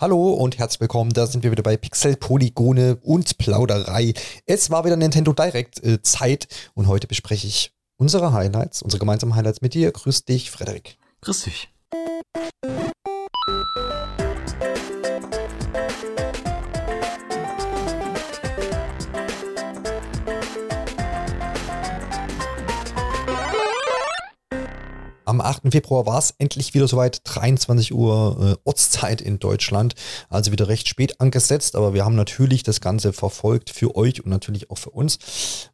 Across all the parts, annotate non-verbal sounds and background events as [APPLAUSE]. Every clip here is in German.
Hallo und herzlich willkommen. Da sind wir wieder bei Pixel, Polygone und Plauderei. Es war wieder Nintendo Direct äh, Zeit und heute bespreche ich unsere Highlights, unsere gemeinsamen Highlights mit dir. Grüß dich, Frederik. Grüß dich. Am 8. Februar war es endlich wieder soweit, 23 Uhr äh, Ortszeit in Deutschland, also wieder recht spät angesetzt, aber wir haben natürlich das Ganze verfolgt für euch und natürlich auch für uns,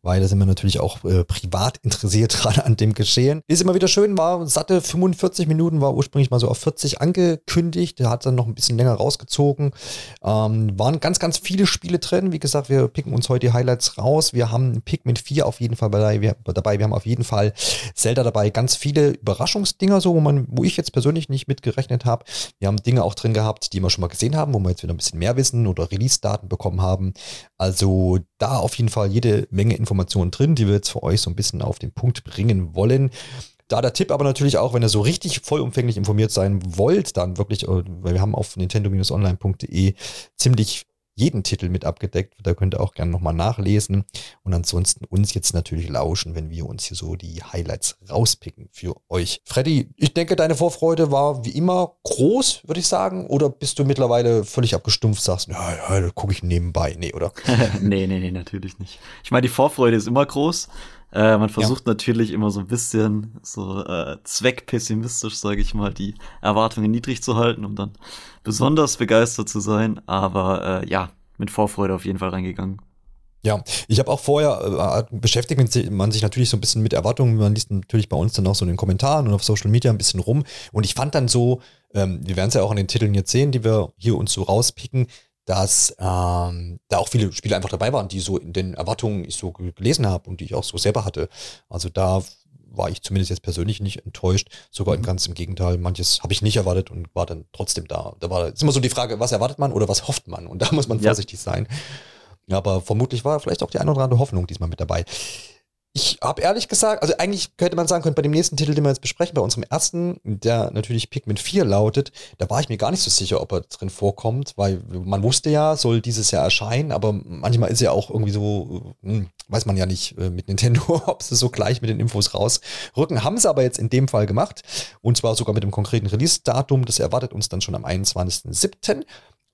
weil da sind wir natürlich auch äh, privat interessiert [LAUGHS] gerade an dem Geschehen. Ist immer wieder schön, war satte 45 Minuten, war ursprünglich mal so auf 40 angekündigt, der hat dann noch ein bisschen länger rausgezogen. Ähm, waren ganz, ganz viele Spiele drin, wie gesagt, wir picken uns heute die Highlights raus, wir haben Pikmin 4 auf jeden Fall dabei, wir, dabei, wir haben auf jeden Fall Zelda dabei, ganz viele Überraschungen Überraschungsdinger, so, wo man, wo ich jetzt persönlich nicht mitgerechnet habe. Wir haben Dinge auch drin gehabt, die wir schon mal gesehen haben, wo wir jetzt wieder ein bisschen mehr wissen oder Release-Daten bekommen haben. Also da auf jeden Fall jede Menge Informationen drin, die wir jetzt für euch so ein bisschen auf den Punkt bringen wollen. Da der Tipp aber natürlich auch, wenn ihr so richtig vollumfänglich informiert sein wollt, dann wirklich, äh, weil wir haben auf nintendo-online.de ziemlich jeden Titel mit abgedeckt. Da könnt ihr auch gerne nochmal nachlesen. Und ansonsten uns jetzt natürlich lauschen, wenn wir uns hier so die Highlights rauspicken für euch. Freddy, ich denke, deine Vorfreude war wie immer groß, würde ich sagen. Oder bist du mittlerweile völlig abgestumpft, sagst, ja, ja, gucke ich nebenbei. Nee, oder? [LAUGHS] nee, nee, nee, natürlich nicht. Ich meine, die Vorfreude ist immer groß. Äh, man versucht ja. natürlich immer so ein bisschen so äh, zweckpessimistisch, sage ich mal, die Erwartungen niedrig zu halten, um dann besonders begeistert zu sein. Aber äh, ja, mit Vorfreude auf jeden Fall reingegangen. Ja, ich habe auch vorher äh, beschäftigt man sich natürlich so ein bisschen mit Erwartungen. Man liest natürlich bei uns dann auch so in den Kommentaren und auf Social Media ein bisschen rum. Und ich fand dann so, ähm, wir werden es ja auch an den Titeln jetzt sehen, die wir hier uns so rauspicken, dass ähm, da auch viele Spiele einfach dabei waren, die so in den Erwartungen ich so gelesen habe und die ich auch so selber hatte. Also da war ich zumindest jetzt persönlich nicht enttäuscht, sogar mhm. ganz im Gegenteil. Manches habe ich nicht erwartet und war dann trotzdem da. Da war ist immer so die Frage, was erwartet man oder was hofft man? Und da [LAUGHS] muss man ja. vorsichtig sein. Aber vermutlich war vielleicht auch die eine oder andere Hoffnung diesmal mit dabei. Ich habe ehrlich gesagt, also eigentlich könnte man sagen, könnte bei dem nächsten Titel, den wir jetzt besprechen, bei unserem ersten, der natürlich Pikmin 4 lautet, da war ich mir gar nicht so sicher, ob er drin vorkommt, weil man wusste ja, soll dieses Jahr erscheinen, aber manchmal ist ja auch irgendwie so, hm, weiß man ja nicht äh, mit Nintendo, [LAUGHS] ob sie so gleich mit den Infos rausrücken. Haben sie aber jetzt in dem Fall gemacht und zwar sogar mit dem konkreten Release-Datum, das erwartet uns dann schon am 21.07.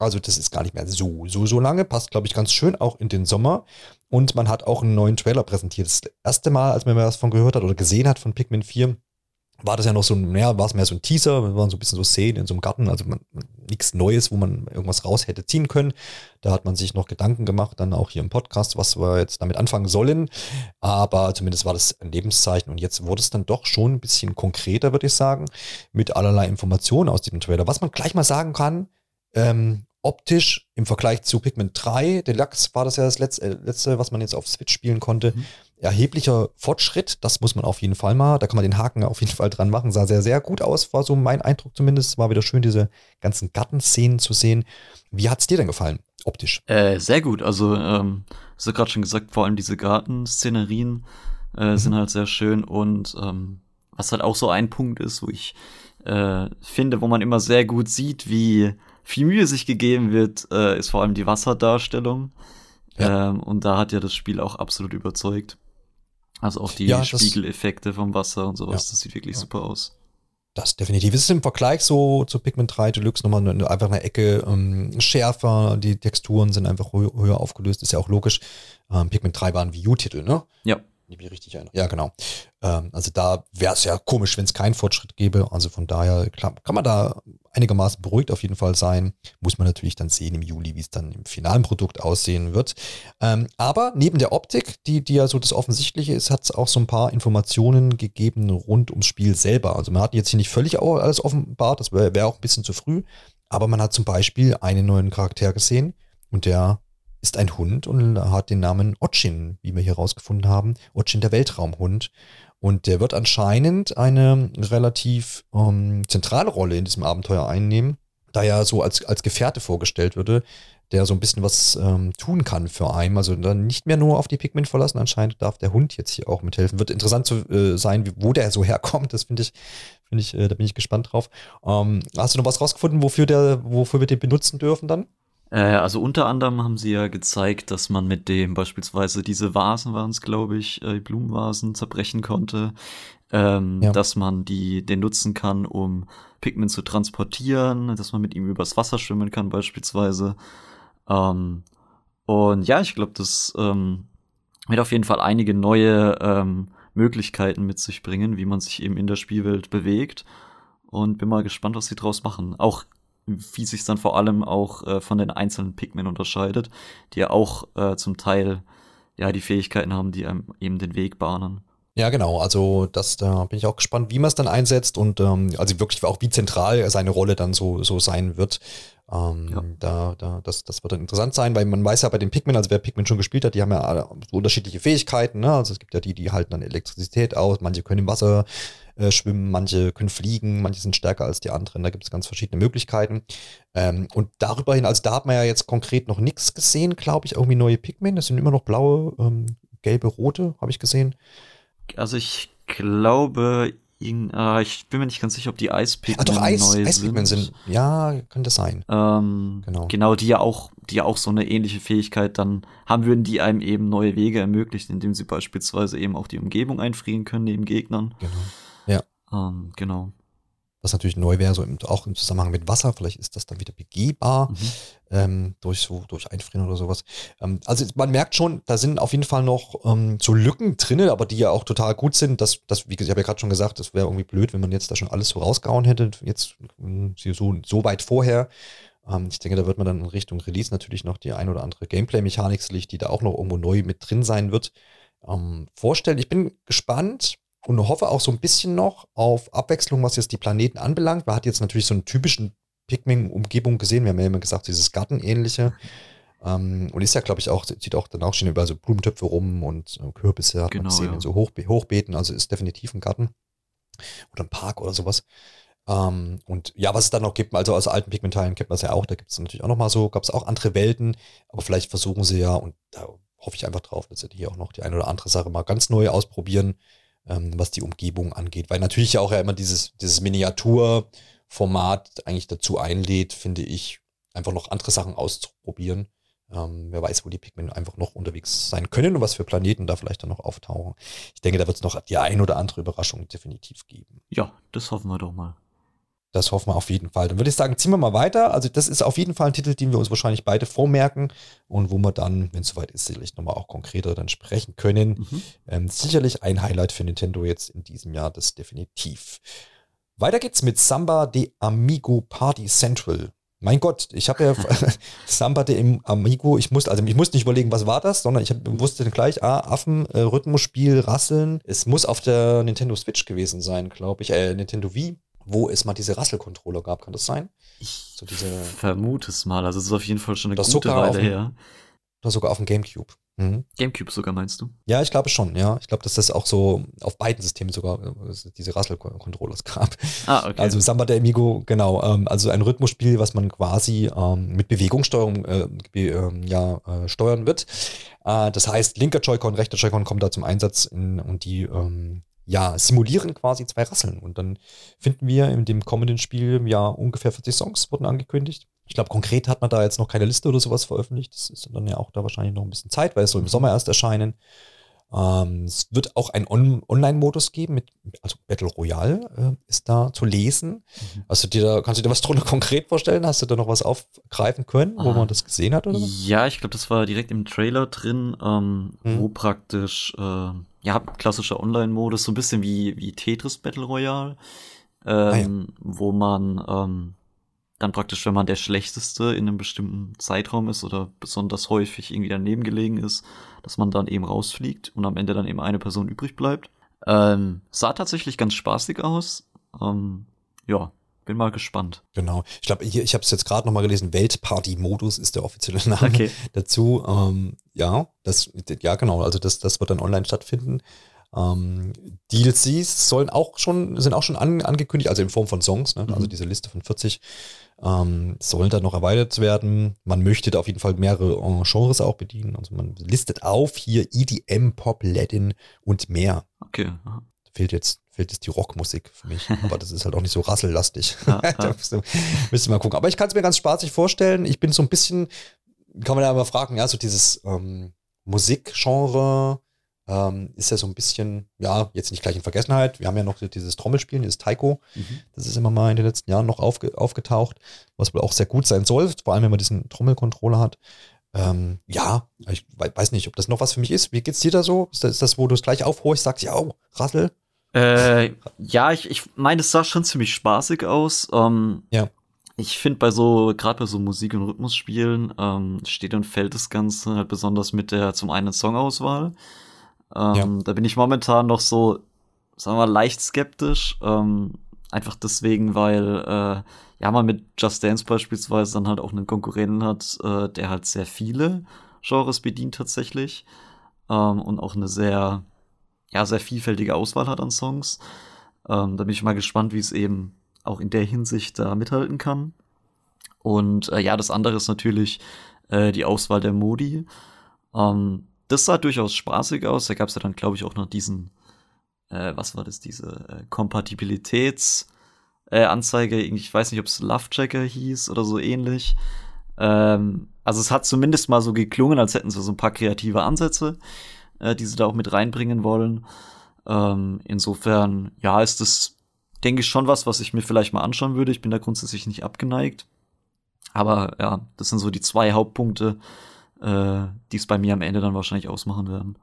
Also das ist gar nicht mehr so, so, so lange. Passt, glaube ich, ganz schön auch in den Sommer. Und man hat auch einen neuen Trailer präsentiert. Das erste Mal, als man was von gehört hat oder gesehen hat von Pikmin 4, war das ja noch so ein, ja, war es mehr so ein Teaser, wir waren so ein bisschen so Szenen in so einem Garten, also nichts Neues, wo man irgendwas raus hätte ziehen können. Da hat man sich noch Gedanken gemacht, dann auch hier im Podcast, was wir jetzt damit anfangen sollen. Aber zumindest war das ein Lebenszeichen und jetzt wurde es dann doch schon ein bisschen konkreter, würde ich sagen, mit allerlei Informationen aus diesem Trailer. Was man gleich mal sagen kann, ähm, optisch im Vergleich zu Pikmin 3, Deluxe war das ja das letzte, äh, letzte was man jetzt auf Switch spielen konnte, mhm. erheblicher Fortschritt. Das muss man auf jeden Fall mal. Da kann man den Haken auf jeden Fall dran machen. Sah sehr, sehr gut aus, war so mein Eindruck zumindest. War wieder schön, diese ganzen Gartenszenen zu sehen. Wie hat es dir denn gefallen, optisch? Äh, sehr gut. Also, ähm, hast du gerade schon gesagt, vor allem diese Gartenszenerien äh, mhm. sind halt sehr schön und ähm, was halt auch so ein Punkt ist, wo ich äh, finde, wo man immer sehr gut sieht, wie viel Mühe sich gegeben wird, äh, ist vor allem die Wasserdarstellung. Ja. Ähm, und da hat ja das Spiel auch absolut überzeugt. Also auch die ja, Spiegeleffekte vom Wasser und sowas, ja. das sieht wirklich super aus. Das definitiv. Es ist im Vergleich so zu Pigment 3 Deluxe nochmal eine, einfach eine Ecke ähm, schärfer. Die Texturen sind einfach höher aufgelöst. Ist ja auch logisch. Ähm, Pigment 3 war ein Wii U-Titel, ne? Ja. Ich mich richtig erinnere. Ja, genau. Ähm, also da wäre es ja komisch, wenn es keinen Fortschritt gäbe. Also von daher klar, kann man da einigermaßen beruhigt auf jeden Fall sein. Muss man natürlich dann sehen im Juli, wie es dann im finalen Produkt aussehen wird. Ähm, aber neben der Optik, die, die ja so das Offensichtliche ist, hat es auch so ein paar Informationen gegeben rund ums Spiel selber. Also man hat jetzt hier nicht völlig alles offenbart, das wäre wär auch ein bisschen zu früh. Aber man hat zum Beispiel einen neuen Charakter gesehen und der ist ein Hund und hat den Namen Otchin, wie wir hier rausgefunden haben. Otchin, der Weltraumhund. Und der wird anscheinend eine relativ ähm, zentrale Rolle in diesem Abenteuer einnehmen, da er so als, als Gefährte vorgestellt würde, der so ein bisschen was ähm, tun kann für einen. Also dann nicht mehr nur auf die Pigment verlassen. Anscheinend darf der Hund jetzt hier auch mithelfen. Wird interessant zu äh, sein, wie, wo der so herkommt. Das finde ich, finde ich, äh, da bin ich gespannt drauf. Ähm, hast du noch was rausgefunden, wofür der, wofür wir den benutzen dürfen dann? Äh, also unter anderem haben sie ja gezeigt, dass man mit dem beispielsweise diese Vasen waren es, glaube ich, äh, Blumenvasen zerbrechen konnte. Ähm, ja. dass man die, den nutzen kann, um Pigment zu transportieren, dass man mit ihm übers Wasser schwimmen kann beispielsweise. Ähm, und ja, ich glaube, das ähm, wird auf jeden Fall einige neue ähm, Möglichkeiten mit sich bringen, wie man sich eben in der Spielwelt bewegt. Und bin mal gespannt, was sie draus machen. Auch wie sich dann vor allem auch äh, von den einzelnen Pigmen unterscheidet, die ja auch äh, zum Teil ja die Fähigkeiten haben, die einem eben den Weg bahnen. Ja, genau. Also das, da bin ich auch gespannt, wie man es dann einsetzt und ähm, also wirklich auch wie zentral seine Rolle dann so, so sein wird. Ähm, ja. da, da, das, das wird dann interessant sein, weil man weiß ja bei den Pikmin, also wer Pikmin schon gespielt hat, die haben ja so unterschiedliche Fähigkeiten. Ne? Also es gibt ja die, die halten dann Elektrizität aus, manche können im Wasser äh, schwimmen, manche können fliegen, manche sind stärker als die anderen. Da gibt es ganz verschiedene Möglichkeiten. Ähm, und darüber hin, also da hat man ja jetzt konkret noch nichts gesehen, glaube ich, irgendwie neue Pikmin. Das sind immer noch blaue, ähm, gelbe, rote, habe ich gesehen. Also ich glaube, äh, ich bin mir nicht ganz sicher, ob die Eispigmen ah, doch, Eis, neu Eispigmen sind. sind. Ja, könnte sein. Ähm, genau. genau, die ja auch, die ja auch so eine ähnliche Fähigkeit dann haben würden, die einem eben neue Wege ermöglichen, indem sie beispielsweise eben auch die Umgebung einfrieren können neben Gegnern. Genau. Ja. Ähm, genau was natürlich neu wäre, so im, auch im Zusammenhang mit Wasser, vielleicht ist das dann wieder begehbar mhm. ähm, durch so durch Einfrieren oder sowas. Ähm, also man merkt schon, da sind auf jeden Fall noch ähm, so Lücken drin, aber die ja auch total gut sind. Das, das wie ich habe ja gerade schon gesagt, das wäre irgendwie blöd, wenn man jetzt da schon alles so rausgehauen hätte, jetzt ähm, so, so weit vorher. Ähm, ich denke, da wird man dann in Richtung Release natürlich noch die ein oder andere Gameplay-Mechanik die da auch noch irgendwo neu mit drin sein wird, ähm, vorstellen. Ich bin gespannt und hoffe auch so ein bisschen noch auf Abwechslung, was jetzt die Planeten anbelangt. Man hat jetzt natürlich so einen typischen Pikmin-Umgebung gesehen. Wir haben ja immer gesagt, dieses Gartenähnliche. Ähm, und ist ja, glaube ich, auch, sieht auch dann auch schon über so Blumentöpfe rum und äh, Kürbisse hat genau, man gesehen ja. in so Hochbe Hochbeeten. Also ist definitiv ein Garten oder ein Park oder sowas. Ähm, und ja, was es dann noch gibt, also aus alten Pigmentteilen kennt man es ja auch, da gibt es natürlich auch noch mal so, gab es auch andere Welten, aber vielleicht versuchen sie ja, und da hoffe ich einfach drauf, dass sie hier auch noch die eine oder andere Sache mal ganz neu ausprobieren, ähm, was die Umgebung angeht. Weil natürlich ja auch ja immer dieses, dieses Miniaturformat eigentlich dazu einlädt, finde ich, einfach noch andere Sachen auszuprobieren. Ähm, wer weiß, wo die Pikmin einfach noch unterwegs sein können und was für Planeten da vielleicht dann noch auftauchen. Ich denke, da wird es noch die ein oder andere Überraschung definitiv geben. Ja, das hoffen wir doch mal. Das hoffen wir auf jeden Fall. Dann würde ich sagen, ziehen wir mal weiter. Also das ist auf jeden Fall ein Titel, den wir uns wahrscheinlich beide vormerken und wo wir dann, wenn es soweit ist, sicherlich nochmal auch konkreter dann sprechen können. Mhm. Ähm, sicherlich ein Highlight für Nintendo jetzt in diesem Jahr, das definitiv. Weiter geht's mit Samba de Amigo Party Central. Mein Gott, ich habe ja [LAUGHS] [LAUGHS] Samba de Amigo, ich musste, also ich musste nicht überlegen, was war das, sondern ich hab, wusste gleich, ah, Affen, äh, Rhythmusspiel, Rasseln. Es muss auf der Nintendo Switch gewesen sein, glaube ich, äh, Nintendo Wii wo es mal diese Rassel-Controller gab. Kann das sein? Ich so diese, vermute es mal. Also es ist auf jeden Fall schon eine gute Weile dem, her. Oder sogar auf dem Gamecube. Mhm. Gamecube sogar meinst du? Ja, ich glaube schon, ja. Ich glaube, dass das auch so auf beiden Systemen sogar äh, diese Rassel-Controllers gab. Ah, okay. Also Samba der Amigo, genau. Ähm, also ein Rhythmusspiel, was man quasi ähm, mit Bewegungssteuerung äh, äh, ja, äh, steuern wird. Äh, das heißt, linker Joy-Con, rechter Joy-Con kommt da zum Einsatz in, und die ähm, ja, simulieren quasi zwei Rasseln. Und dann finden wir in dem kommenden Spiel ja ungefähr 40 Songs wurden angekündigt. Ich glaube, konkret hat man da jetzt noch keine Liste oder sowas veröffentlicht. Das ist dann ja auch da wahrscheinlich noch ein bisschen Zeit, weil es soll im Sommer erst erscheinen. Ähm, es wird auch einen On Online-Modus geben, mit, also Battle Royale äh, ist da zu lesen. Mhm. Also dir kannst du dir was drunter konkret vorstellen? Hast du da noch was aufgreifen können, wo ah. man das gesehen hat? Oder? Ja, ich glaube, das war direkt im Trailer drin, ähm, mhm. wo praktisch äh, ja, klassischer Online-Modus, so ein bisschen wie, wie Tetris Battle Royale, ähm, ah, ja. wo man ähm, dann praktisch, wenn man der Schlechteste in einem bestimmten Zeitraum ist oder besonders häufig irgendwie daneben gelegen ist, dass man dann eben rausfliegt und am Ende dann eben eine Person übrig bleibt. Ähm, sah tatsächlich ganz spaßig aus. Ähm, ja, bin mal gespannt. Genau. Ich glaube, hier, ich habe es jetzt gerade nochmal gelesen, Weltparty-Modus ist der offizielle Name okay. [LAUGHS] dazu. Ähm, ja, das, ja, genau, also das, das wird dann online stattfinden. Ähm, DLCs sollen auch schon, sind auch schon an, angekündigt, also in Form von Songs, ne? also mhm. also diese Liste von 40 Ähm, sollen da noch erweitert werden. Man möchte da auf jeden Fall mehrere äh, Genres auch bedienen. Also man listet auf hier EDM, Pop, Latin und mehr. Okay. Fehlt jetzt, fehlt jetzt die Rockmusik für mich. [LAUGHS] Aber das ist halt auch nicht so rassellastig. Ja, ja. [LAUGHS] da müsste, müsste mal gucken. Aber ich kann es mir ganz spaßig vorstellen. Ich bin so ein bisschen, kann man ja mal fragen, ja, so dieses ähm, Musikgenre, ähm, ist ja so ein bisschen, ja, jetzt nicht gleich in Vergessenheit. Wir haben ja noch dieses Trommelspielen, dieses Taiko. Mhm. Das ist immer mal in den letzten Jahren noch aufge aufgetaucht, was wohl auch sehr gut sein soll, vor allem wenn man diesen Trommelcontroller hat. Ähm, ja, ich weiß nicht, ob das noch was für mich ist. Wie geht's dir da so? Ist das, ist das wo du es gleich aufhorchst, sagst, ja, oh, Rassel? Äh, ja, ich, ich meine, es sah schon ziemlich spaßig aus. Ähm, ja. Ich finde bei so, gerade bei so Musik- und Rhythmusspielen, ähm, steht und fällt das Ganze halt besonders mit der zum einen Songauswahl. Ähm, ja. Da bin ich momentan noch so, sagen wir mal, leicht skeptisch. Ähm, einfach deswegen, weil äh, ja man mit Just Dance beispielsweise dann halt auch einen Konkurrenten hat, äh, der halt sehr viele Genres bedient tatsächlich ähm, und auch eine sehr ja sehr vielfältige Auswahl hat an Songs. Ähm, da bin ich mal gespannt, wie es eben auch in der Hinsicht da mithalten kann. Und äh, ja, das andere ist natürlich äh, die Auswahl der Modi. Ähm, das sah durchaus spaßig aus. Da gab es ja dann, glaube ich, auch noch diesen, äh, was war das, diese äh, Kompatibilitätsanzeige. Äh, ich weiß nicht, ob es Love Checker hieß oder so ähnlich. Ähm, also es hat zumindest mal so geklungen, als hätten sie so ein paar kreative Ansätze, äh, die sie da auch mit reinbringen wollen. Ähm, insofern, ja, ist das, denke ich, schon was, was ich mir vielleicht mal anschauen würde. Ich bin da grundsätzlich nicht abgeneigt. Aber ja, das sind so die zwei Hauptpunkte, äh, die es bei mir am Ende dann wahrscheinlich ausmachen werden.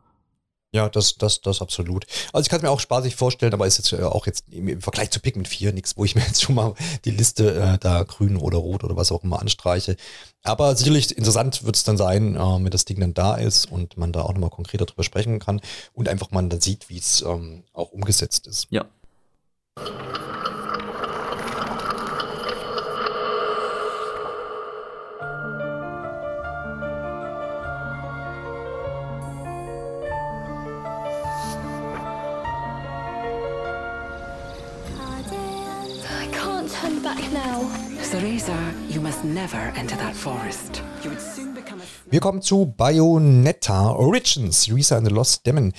Ja, das, das, das absolut. Also ich kann es mir auch spaßig vorstellen, aber ist jetzt äh, auch jetzt im Vergleich zu Pikmin 4 nichts, wo ich [LAUGHS] mir jetzt schon mal die Liste äh, da grün oder rot oder was auch immer anstreiche. Aber sicherlich interessant wird es dann sein, äh, wenn das Ding dann da ist und man da auch nochmal konkreter drüber sprechen kann und einfach man dann sieht, wie es ähm, auch umgesetzt ist. Ja. Wir kommen zu Bayonetta Origins, Yuisa and the Lost Demon.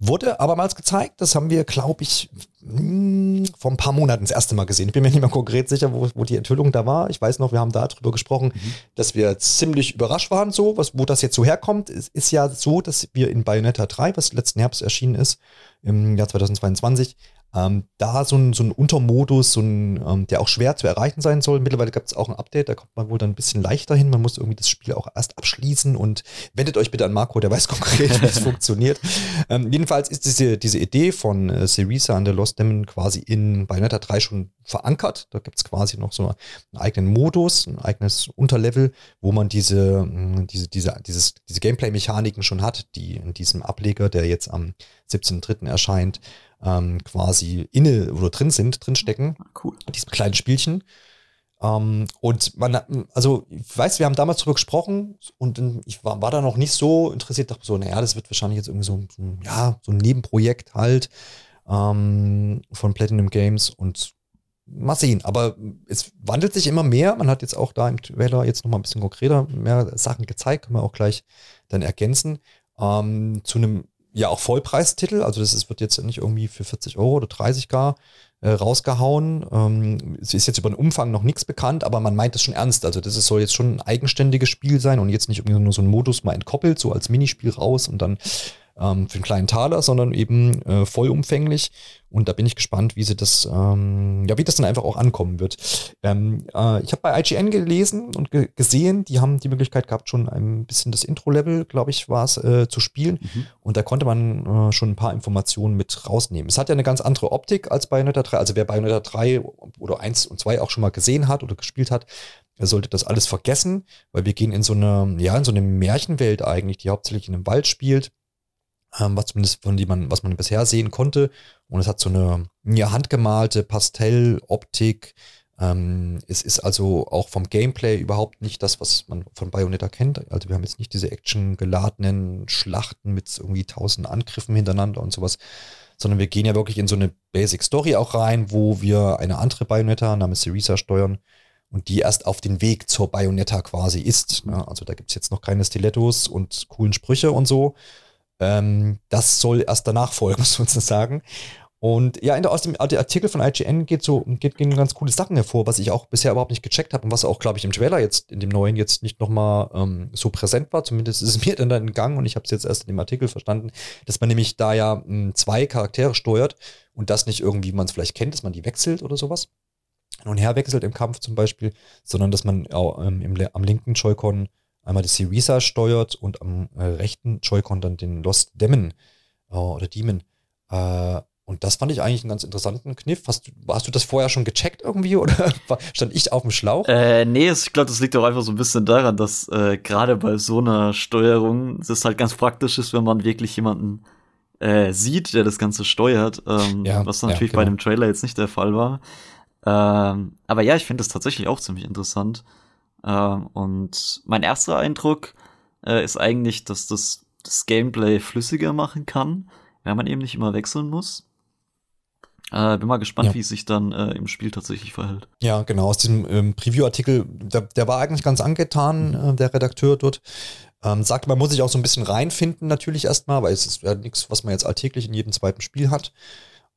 Wurde abermals gezeigt, das haben wir, glaube ich, hm, vor ein paar Monaten das erste Mal gesehen. Ich bin mir nicht mehr konkret sicher, wo, wo die Enthüllung da war. Ich weiß noch, wir haben da drüber gesprochen, mhm. dass wir ziemlich überrascht waren, so, was, wo das jetzt so herkommt. Es ist ja so, dass wir in Bayonetta 3, was letzten Herbst erschienen ist, im Jahr 2022, ähm, da so ein, so ein Untermodus, so ein, ähm, der auch schwer zu erreichen sein soll. Mittlerweile gibt es auch ein Update, da kommt man wohl dann ein bisschen leichter hin. Man muss irgendwie das Spiel auch erst abschließen und wendet euch bitte an Marco, der weiß [LAUGHS] konkret, wie es funktioniert. Ähm, jedenfalls ist diese, diese Idee von äh, Syriza and the Lost Demon quasi in Bayonetta 3 schon verankert. Da gibt es quasi noch so einen eigenen Modus, ein eigenes Unterlevel, wo man diese, diese, diese, dieses, diese Gameplay-Mechaniken schon hat, die in diesem Ableger, der jetzt am 17.03. erscheint, ähm, quasi inne oder drin sind, drin stecken. Ah, cool. Diesem kleinen Spielchen. Ähm, und man, also ich weiß, wir haben damals drüber gesprochen und ich war, war da noch nicht so interessiert, dachte so, naja, das wird wahrscheinlich jetzt irgendwie so, so ja, so ein Nebenprojekt halt ähm, von Platinum Games und mal sehen. Aber es wandelt sich immer mehr. Man hat jetzt auch da im Trailer jetzt noch mal ein bisschen konkreter mehr Sachen gezeigt, können wir auch gleich dann ergänzen. Ähm, zu einem ja auch Vollpreistitel, also das ist, wird jetzt nicht irgendwie für 40 Euro oder 30 gar äh, rausgehauen. Ähm, es ist jetzt über den Umfang noch nichts bekannt, aber man meint es schon ernst. Also das ist, soll jetzt schon ein eigenständiges Spiel sein und jetzt nicht irgendwie nur so ein Modus mal entkoppelt, so als Minispiel raus und dann ähm, für einen kleinen Taler, sondern eben äh, vollumfänglich. Und da bin ich gespannt, wie sie das, ähm, ja, wie das dann einfach auch ankommen wird. Ähm, äh, ich habe bei IGN gelesen und ge gesehen, die haben die Möglichkeit gehabt, schon ein bisschen das Intro-Level, glaube ich, war es, äh, zu spielen. Mhm. Und da konnte man äh, schon ein paar Informationen mit rausnehmen. Es hat ja eine ganz andere Optik als Bayonetta 3. Also wer Bayonetta 3 oder 1 und 2 auch schon mal gesehen hat oder gespielt hat, er sollte das alles vergessen, weil wir gehen in so eine, ja, in so eine Märchenwelt eigentlich, die hauptsächlich in einem Wald spielt ähm, was zumindest von dem man, was man bisher sehen konnte. Und es hat so eine ja, handgemalte Pastelloptik. Ähm, es ist also auch vom Gameplay überhaupt nicht das, was man von Bayonetta kennt. Also wir haben jetzt nicht diese actiongeladenen Schlachten mit irgendwie tausend Angriffen hintereinander und sowas, sondern wir gehen ja wirklich in so eine Basic Story auch rein, wo wir eine andere Bayonetta namens Syriza steuern und die erst auf den Weg zur Bayonetta quasi ist. Ja, also da gibt es jetzt noch keine Stilettos und coolen Sprüche und so. Ähm, das soll erst danach folgen, [LAUGHS] sozusagen. Und ja, aus dem Artikel von IGN geht so, geht, gehen ganz coole Sachen hervor, was ich auch bisher überhaupt nicht gecheckt habe und was auch, glaube ich, im Trailer jetzt, in dem neuen jetzt nicht nochmal ähm, so präsent war. Zumindest ist es [LAUGHS] mir dann in Gang und ich habe es jetzt erst in dem Artikel verstanden, dass man nämlich da ja m, hm, zwei Charaktere steuert und das nicht irgendwie, wie man es vielleicht kennt, dass man die wechselt oder sowas. Und her wechselt im Kampf zum Beispiel, sondern dass man auch, ähm, im, am linken Joy-Con einmal die Syriza steuert und am äh, rechten Joy-Con dann den Lost Demon äh, oder Demon. Äh, und das fand ich eigentlich einen ganz interessanten Kniff. Hast du, hast du das vorher schon gecheckt irgendwie oder [LAUGHS] stand ich auf dem Schlauch? Äh, nee, ich glaube, das liegt auch einfach so ein bisschen daran, dass äh, gerade bei so einer Steuerung es halt ganz praktisch ist, wenn man wirklich jemanden äh, sieht, der das Ganze steuert, ähm, ja, was natürlich ja, genau. bei dem Trailer jetzt nicht der Fall war. Ähm, aber ja, ich finde das tatsächlich auch ziemlich interessant. Ähm, und mein erster Eindruck äh, ist eigentlich, dass das das Gameplay flüssiger machen kann, wenn man eben nicht immer wechseln muss. Äh, bin mal gespannt, ja. wie es sich dann äh, im Spiel tatsächlich verhält. Ja, genau. Aus diesem ähm, Preview-Artikel, der, der, war eigentlich ganz angetan, äh, der Redakteur dort. Ähm, sagt, man muss sich auch so ein bisschen reinfinden, natürlich erstmal, weil es ist ja nichts, was man jetzt alltäglich in jedem zweiten Spiel hat.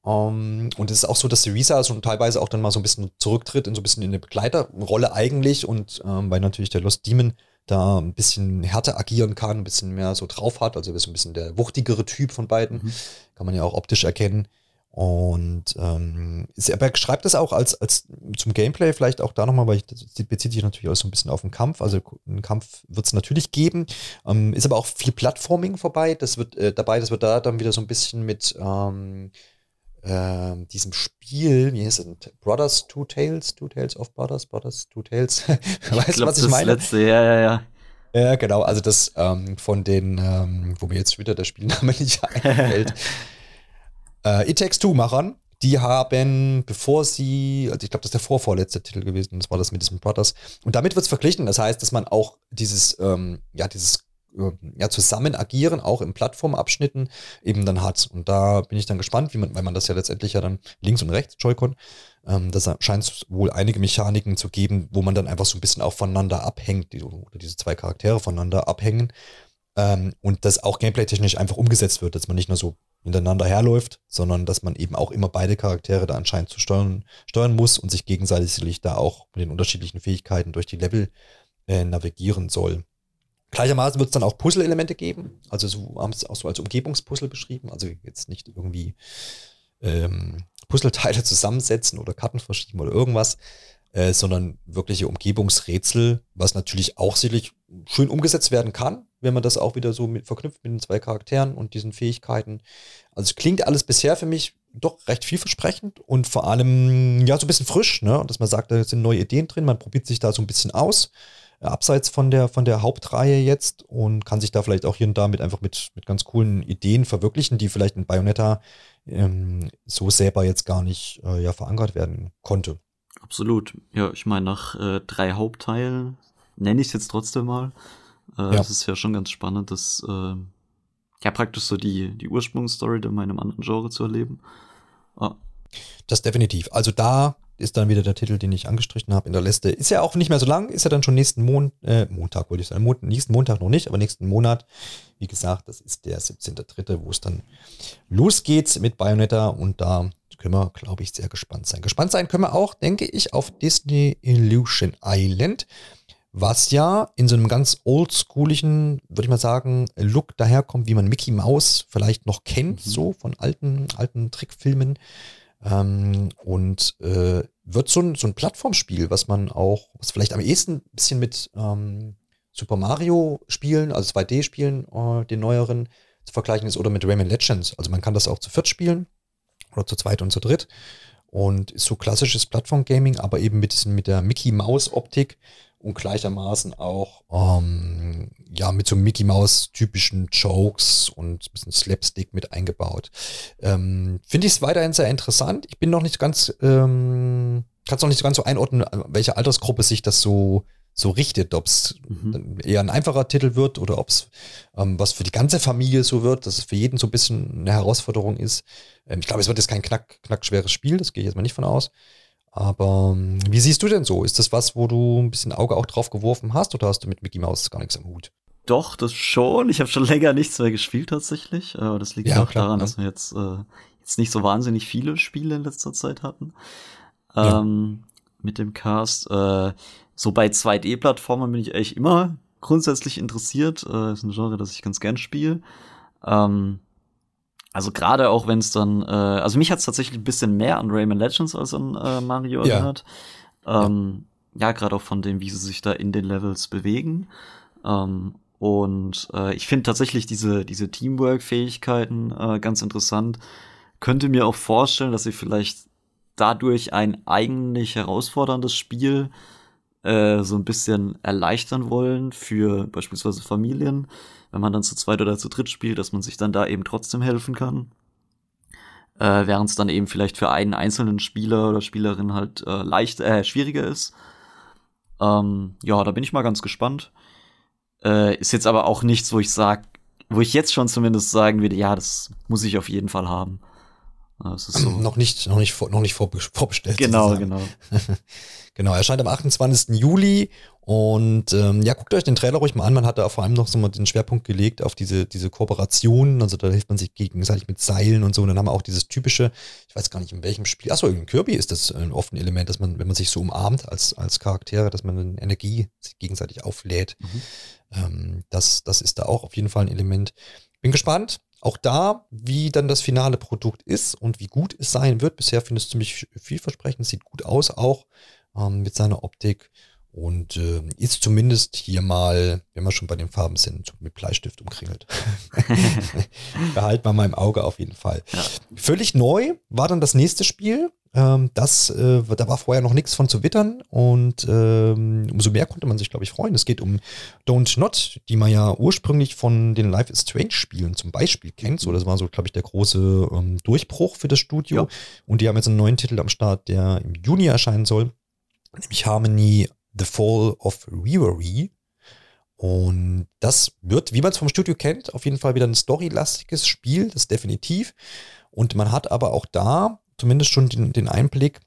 Um, ähm, und es ist auch so, dass Syriza schon teilweise auch dann mal so ein bisschen zurücktritt in so ein bisschen in eine Begleiterrolle eigentlich und ähm, weil natürlich der Lost Demon da ein bisschen härter agieren kann, ein bisschen mehr so drauf hat, also ist ein bisschen der wuchtigere Typ von beiden, mhm. kann man ja auch optisch erkennen. Und ähm, er schreibt das auch als, als zum Gameplay vielleicht auch da nochmal, weil ich, das bezieht sich natürlich auch so ein bisschen auf den Kampf. Also einen Kampf wird es natürlich geben. Ähm, ist aber auch viel Plattforming vorbei. Das wird äh, dabei, das wird da dann wieder so ein bisschen mit ähm, äh, diesem Spiel, wie heißt es? Brothers Two Tales, Two Tales of Brothers, Brothers Two Tales. [LAUGHS] weißt du, was ich meine? Letzte, ja, ja, ja. Ja, genau. Also das ähm, von den, ähm, wo mir jetzt wieder der Spielname [LAUGHS] nicht einfällt. [LAUGHS] äh, It Takes Two-Machern, die haben, bevor sie, also ich glaube, das ist der vorvorletzte Titel gewesen, das war das mit diesem Brothers. Und damit wird es verglichen. Das heißt, dass man auch dieses, ähm, ja, dieses ja, zusammen agieren, auch in Plattformabschnitten eben dann hat. Und da bin ich dann gespannt, wie man, weil man das ja letztendlich ja dann links und rechts Joy-Con, ähm, da scheint es wohl einige Mechaniken zu geben, wo man dann einfach so ein bisschen auch voneinander abhängt, die, oder diese zwei Charaktere voneinander abhängen. Ähm, und das auch gameplay-technisch einfach umgesetzt wird, dass man nicht nur so hintereinander herläuft, sondern dass man eben auch immer beide Charaktere da anscheinend zu steuern, steuern muss und sich gegenseitig da auch mit den unterschiedlichen Fähigkeiten durch die Level äh, navigieren soll. Gleichermaßen wird es dann auch Puzzle-Elemente geben. Also so haben es auch so als Umgebungspuzzle beschrieben. Also jetzt nicht irgendwie ähm, Puzzleteile [LAUGHS] zusammensetzen oder Karten verschieben oder irgendwas, äh, sondern wirkliche Umgebungsrätsel, was natürlich auch sicherlich schön umgesetzt werden kann, wenn man das auch wieder so mit, verknüpft mit den zwei Charakteren und diesen Fähigkeiten. Also es klingt alles bisher für mich doch recht vielversprechend und vor allem ja so ein bisschen frisch, ne? dass man sagt, da sind neue Ideen drin, man probiert sich da so ein bisschen aus abseits von der, von der Hauptreihe jetzt und kann sich da vielleicht auch hier und da mit einfach mit, mit ganz coolen Ideen verwirklichen, die vielleicht in Bayonetta ähm, so selber jetzt gar nicht äh, ja, verankert werden konnte. Absolut. Ja, ich meine, nach äh, drei Hauptteilen nenne ich es jetzt trotzdem mal. Äh, ja. Das ist ja schon ganz spannend, das äh, ja praktisch so die, die Ursprungsstory in meinem anderen Genre zu erleben. Ah. Das definitiv. Also da ist dann wieder der Titel, den ich angestrichen habe in der Liste. Ist ja auch nicht mehr so lang, ist ja dann schon nächsten Mon äh, Montag, wollte ich sagen. Mon nächsten Montag noch nicht, aber nächsten Monat. Wie gesagt, das ist der 17.3., wo es dann losgeht mit Bayonetta und da können wir, glaube ich, sehr gespannt sein. Gespannt sein können wir auch, denke ich, auf Disney Illusion Island, was ja in so einem ganz oldschooligen, würde ich mal sagen, Look daherkommt, wie man Mickey Mouse vielleicht noch kennt, mhm. so von alten, alten Trickfilmen. Ähm, und äh, wird so ein, so ein Plattformspiel, was man auch, was vielleicht am ehesten ein bisschen mit ähm, Super Mario Spielen, also 2D Spielen, äh, den neueren zu vergleichen ist, oder mit Rayman Legends. Also man kann das auch zu viert spielen oder zu zweit und zu dritt. Und ist so klassisches Plattform-Gaming, aber eben mit, mit der Mickey-Maus-Optik und gleichermaßen auch ähm, ja mit so Mickey Mouse typischen Jokes und ein bisschen Slapstick mit eingebaut. Ähm, Finde ich es weiterhin sehr interessant. Ich bin noch nicht ganz, ähm, kann es noch nicht ganz so einordnen, welche Altersgruppe sich das so so richtet, ob es mhm. eher ein einfacher Titel wird oder ob es ähm, was für die ganze Familie so wird, dass es für jeden so ein bisschen eine Herausforderung ist. Ähm, ich glaube, es wird jetzt kein knack, knackschweres Spiel, das gehe ich jetzt mal nicht von aus. Aber ähm, wie siehst du denn so? Ist das was, wo du ein bisschen Auge auch drauf geworfen hast oder hast du mit Mickey Mouse gar nichts am Hut? Doch, das schon. Ich habe schon länger nichts mehr gespielt tatsächlich. Aber das liegt ja, auch klar, daran, ja. dass wir jetzt, äh, jetzt nicht so wahnsinnig viele Spiele in letzter Zeit hatten. Ähm, mit dem Cast. Äh, so bei 2D-Plattformen bin ich eigentlich immer grundsätzlich interessiert. Äh, ist ein Genre, das ich ganz gern spiele. Ähm, also gerade auch wenn es dann, äh, also mich hat es tatsächlich ein bisschen mehr an Rayman Legends als an äh, Mario ja. erinnert. Ähm, ja, ja gerade auch von dem, wie sie sich da in den Levels bewegen. Ähm, und äh, ich finde tatsächlich diese, diese Teamwork-Fähigkeiten äh, ganz interessant. Könnte mir auch vorstellen, dass sie vielleicht dadurch ein eigentlich herausforderndes Spiel äh, so ein bisschen erleichtern wollen für beispielsweise Familien, wenn man dann zu zweit oder zu dritt spielt, dass man sich dann da eben trotzdem helfen kann. Äh, Während es dann eben vielleicht für einen einzelnen Spieler oder Spielerin halt äh, leicht, äh, schwieriger ist. Ähm, ja, da bin ich mal ganz gespannt. Äh, ist jetzt aber auch nichts, wo ich sag, wo ich jetzt schon zumindest sagen würde, ja, das muss ich auf jeden Fall haben. Ist so. noch nicht, noch nicht, noch nicht vorbestellt. Genau, sozusagen. genau. [LAUGHS] genau, erscheint am 28. Juli und ähm, ja, guckt euch den Trailer ruhig mal an. Man hat da vor allem noch so mal den Schwerpunkt gelegt auf diese, diese Kooperation. Also da hilft man sich gegenseitig mit Seilen und so. Und dann haben wir auch dieses typische, ich weiß gar nicht in welchem Spiel. Achso, in Kirby ist das ein oft ein Element, dass man, wenn man sich so umarmt als, als Charaktere, dass man Energie sich gegenseitig auflädt. Mhm. Ähm, das, das ist da auch auf jeden Fall ein Element. Bin gespannt. Auch da, wie dann das finale Produkt ist und wie gut es sein wird. Bisher finde ich es ziemlich vielversprechend, sieht gut aus auch ähm, mit seiner Optik und äh, ist zumindest hier mal, wenn wir schon bei den Farben sind, mit Bleistift umkringelt. [LAUGHS] [LAUGHS] Behalten wir mal im Auge auf jeden Fall. Ja. Völlig neu war dann das nächste Spiel. Ähm, das, äh, da war vorher noch nichts von zu wittern und ähm, umso mehr konnte man sich, glaube ich, freuen. Es geht um Don't Not, die man ja ursprünglich von den Life is Strange Spielen zum Beispiel kennt. So, das war so, glaube ich, der große ähm, Durchbruch für das Studio. Ja. Und die haben jetzt einen neuen Titel am Start, der im Juni erscheinen soll, nämlich Harmony The Fall of Reverie. Und das wird, wie man es vom Studio kennt, auf jeden Fall wieder ein storylastiges Spiel, das definitiv. Und man hat aber auch da zumindest schon den, den Einblick,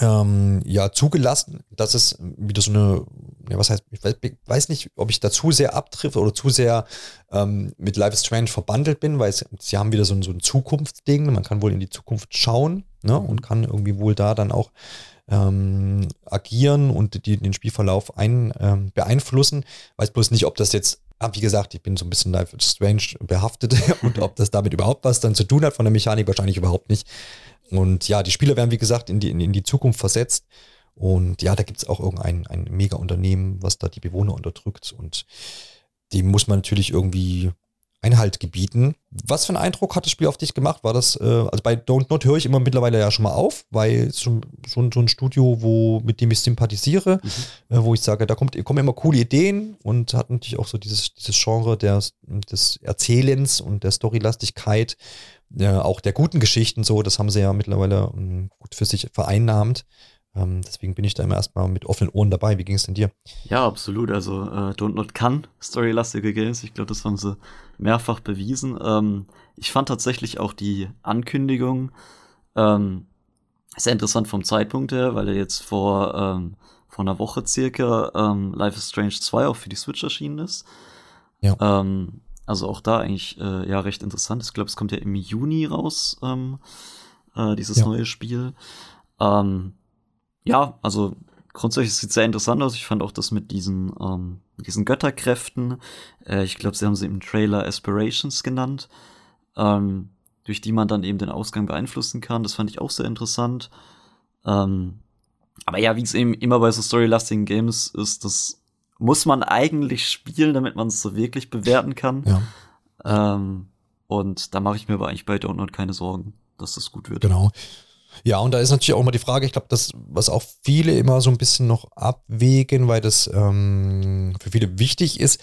ähm, ja, zugelassen, dass es wieder so eine, ja, was heißt, ich weiß, nicht, ob ich da zu sehr abtriffe oder zu sehr ähm, mit Life is Strange verbandelt bin, weil es, sie haben wieder so ein, so ein Zukunftsding, man kann wohl in die Zukunft schauen ne, und kann irgendwie wohl da dann auch ähm, agieren und die, den Spielverlauf ein, ähm, beeinflussen. Weiß bloß nicht, ob das jetzt Ah, wie gesagt, ich bin so ein bisschen Life Strange behaftet [LAUGHS] und ob das damit überhaupt was dann zu tun hat von der Mechanik, wahrscheinlich überhaupt nicht. Und ja, die Spieler werden, wie gesagt, in die, in, in die Zukunft versetzt. Und ja, da gibt es auch irgendein ein Mega-Unternehmen, was da die Bewohner unterdrückt. Und dem muss man natürlich irgendwie Einhalt gebieten. Was für einen Eindruck hat das Spiel auf dich gemacht? War das, äh, also bei Don't Not höre ich immer mittlerweile ja schon mal auf, weil es schon, schon so ein Studio, wo, mit dem ich sympathisiere, mhm. äh, wo ich sage, da kommt, kommen immer coole Ideen und hat natürlich auch so dieses, dieses Genre der, des Erzählens und der Storylastigkeit, äh, auch der guten Geschichten so, das haben sie ja mittlerweile um, gut für sich vereinnahmt. Ähm, deswegen bin ich da immer erstmal mit offenen Ohren dabei. Wie ging es denn dir? Ja, absolut. Also äh, Don't Not kann storylastige Games. Ich glaube, das haben sie mehrfach bewiesen. Ähm, ich fand tatsächlich auch die Ankündigung ähm, sehr interessant vom Zeitpunkt her, weil er jetzt vor, ähm, vor einer Woche circa ähm, Life is Strange 2 auch für die Switch erschienen ist. Ja. Ähm, also auch da eigentlich äh, ja recht interessant. Ich glaube, es kommt ja im Juni raus, ähm, äh, dieses ja. neue Spiel. Ähm, ja, also grundsätzlich sieht es sehr interessant aus. Ich fand auch das mit diesen, ähm, diesen Götterkräften, äh, ich glaube, sie haben sie im Trailer Aspirations genannt, ähm, durch die man dann eben den Ausgang beeinflussen kann. Das fand ich auch sehr interessant. Ähm, aber ja, wie es eben immer bei so storylastigen Games ist, das muss man eigentlich spielen, damit man es so wirklich bewerten kann. Ja. Ähm, und da mache ich mir aber eigentlich bei Download keine Sorgen, dass das gut wird. Genau. Ja, und da ist natürlich auch immer die Frage, ich glaube, das, was auch viele immer so ein bisschen noch abwägen, weil das ähm, für viele wichtig ist,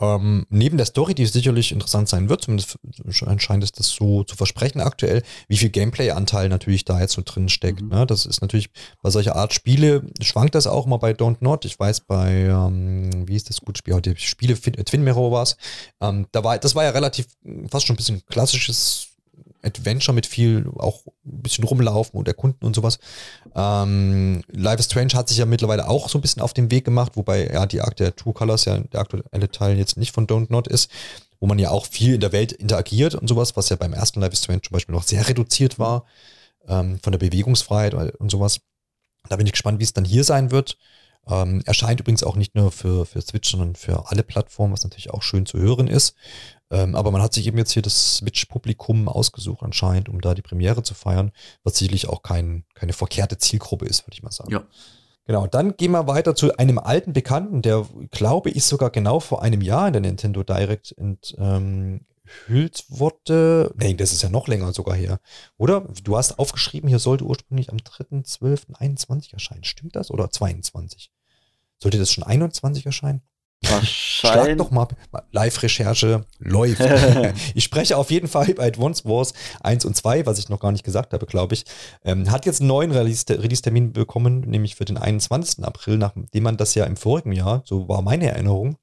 ähm, neben der Story, die sicherlich interessant sein wird, zumindest scheint es das so zu versprechen aktuell, wie viel Gameplay-Anteil natürlich da jetzt so drin steckt. Mhm. Ne? Das ist natürlich bei solcher Art Spiele, schwankt das auch mal bei Don't Not. Ich weiß, bei, ähm, wie ist das gut Spiel heute? Spiele Twin Mirror war es. Ähm, da war, das war ja relativ fast schon ein bisschen klassisches Adventure mit viel auch ein bisschen rumlaufen und erkunden und sowas. Ähm, Life is Strange hat sich ja mittlerweile auch so ein bisschen auf den Weg gemacht, wobei ja die Akt der True Colors ja der aktuelle Teil jetzt nicht von Don't Not ist, wo man ja auch viel in der Welt interagiert und sowas, was ja beim ersten Life is Strange zum Beispiel noch sehr reduziert war, ähm, von der Bewegungsfreiheit und sowas. Da bin ich gespannt, wie es dann hier sein wird. Ähm, erscheint übrigens auch nicht nur für, für Switch, sondern für alle Plattformen, was natürlich auch schön zu hören ist. Ähm, aber man hat sich eben jetzt hier das Switch-Publikum ausgesucht anscheinend, um da die Premiere zu feiern, was sicherlich auch kein, keine verkehrte Zielgruppe ist, würde ich mal sagen. Ja. Genau, dann gehen wir weiter zu einem alten Bekannten, der, glaube ich, sogar genau vor einem Jahr in der Nintendo Direct enthüllt ähm, wurde. Nee, das ist ja noch länger sogar her. Oder? Du hast aufgeschrieben, hier sollte ursprünglich am 3.12.21 erscheinen. Stimmt das? Oder 22? Sollte das schon 21 erscheinen? Wahrscheinlich. Schlag doch mal Live-Recherche läuft. [LAUGHS] ich spreche auf jeden Fall bei Advance Wars 1 und 2, was ich noch gar nicht gesagt habe, glaube ich. Ähm, hat jetzt einen neuen Release-Termin bekommen, nämlich für den 21. April, nachdem man das ja im vorigen Jahr, so war meine Erinnerung,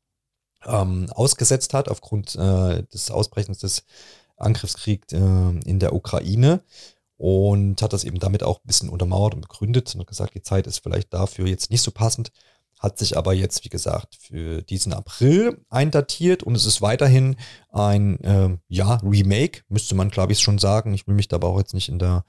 ähm, ausgesetzt hat aufgrund äh, des Ausbrechens des Angriffskriegs äh, in der Ukraine und hat das eben damit auch ein bisschen untermauert und begründet und gesagt, die Zeit ist vielleicht dafür jetzt nicht so passend hat sich aber jetzt, wie gesagt, für diesen April eindatiert und es ist weiterhin ein äh, ja, Remake, müsste man, glaube ich, schon sagen. Ich will mich da aber auch jetzt nicht in der,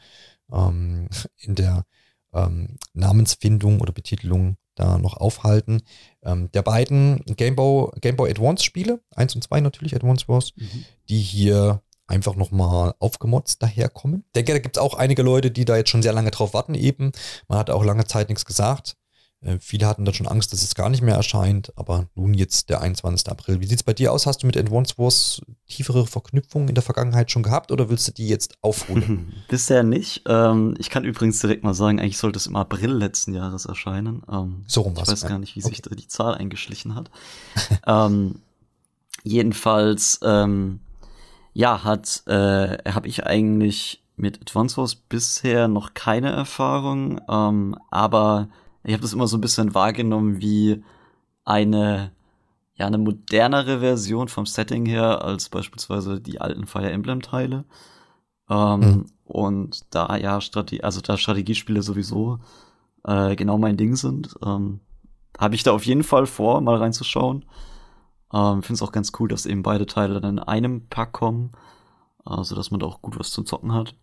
ähm, [LAUGHS] in der ähm, Namensfindung oder Betitelung da noch aufhalten. Ähm, der beiden Game Boy, Game Boy Advance Spiele, 1 und 2 natürlich, Advance Wars, mhm. die hier einfach nochmal aufgemotzt daherkommen. Ich denke, da gibt es auch einige Leute, die da jetzt schon sehr lange drauf warten eben. Man hat auch lange Zeit nichts gesagt. Äh, viele hatten dann schon Angst, dass es gar nicht mehr erscheint, aber nun jetzt der 21. April. Wie sieht es bei dir aus? Hast du mit Advance Wars tiefere Verknüpfungen in der Vergangenheit schon gehabt oder willst du die jetzt aufholen? [LAUGHS] Bisher nicht. Ähm, ich kann übrigens direkt mal sagen, eigentlich sollte es im April letzten Jahres erscheinen. Ähm, so rum was. Ich weiß ja. gar nicht, wie okay. sich da die Zahl eingeschlichen hat. [LAUGHS] ähm, jedenfalls, ähm, ja, hat, äh, habe ich eigentlich mit Advance Wars bisher noch keine Erfahrung, ähm, aber ich habe das immer so ein bisschen wahrgenommen wie eine, ja, eine modernere Version vom Setting her als beispielsweise die alten Fire Emblem-Teile. Ähm, mhm. Und da ja Strategie, also da Strategiespiele sowieso äh, genau mein Ding sind, ähm, habe ich da auf jeden Fall vor, mal reinzuschauen. Ähm, Finde es auch ganz cool, dass eben beide Teile dann in einem Pack kommen, äh, so dass man da auch gut was zum Zocken hat.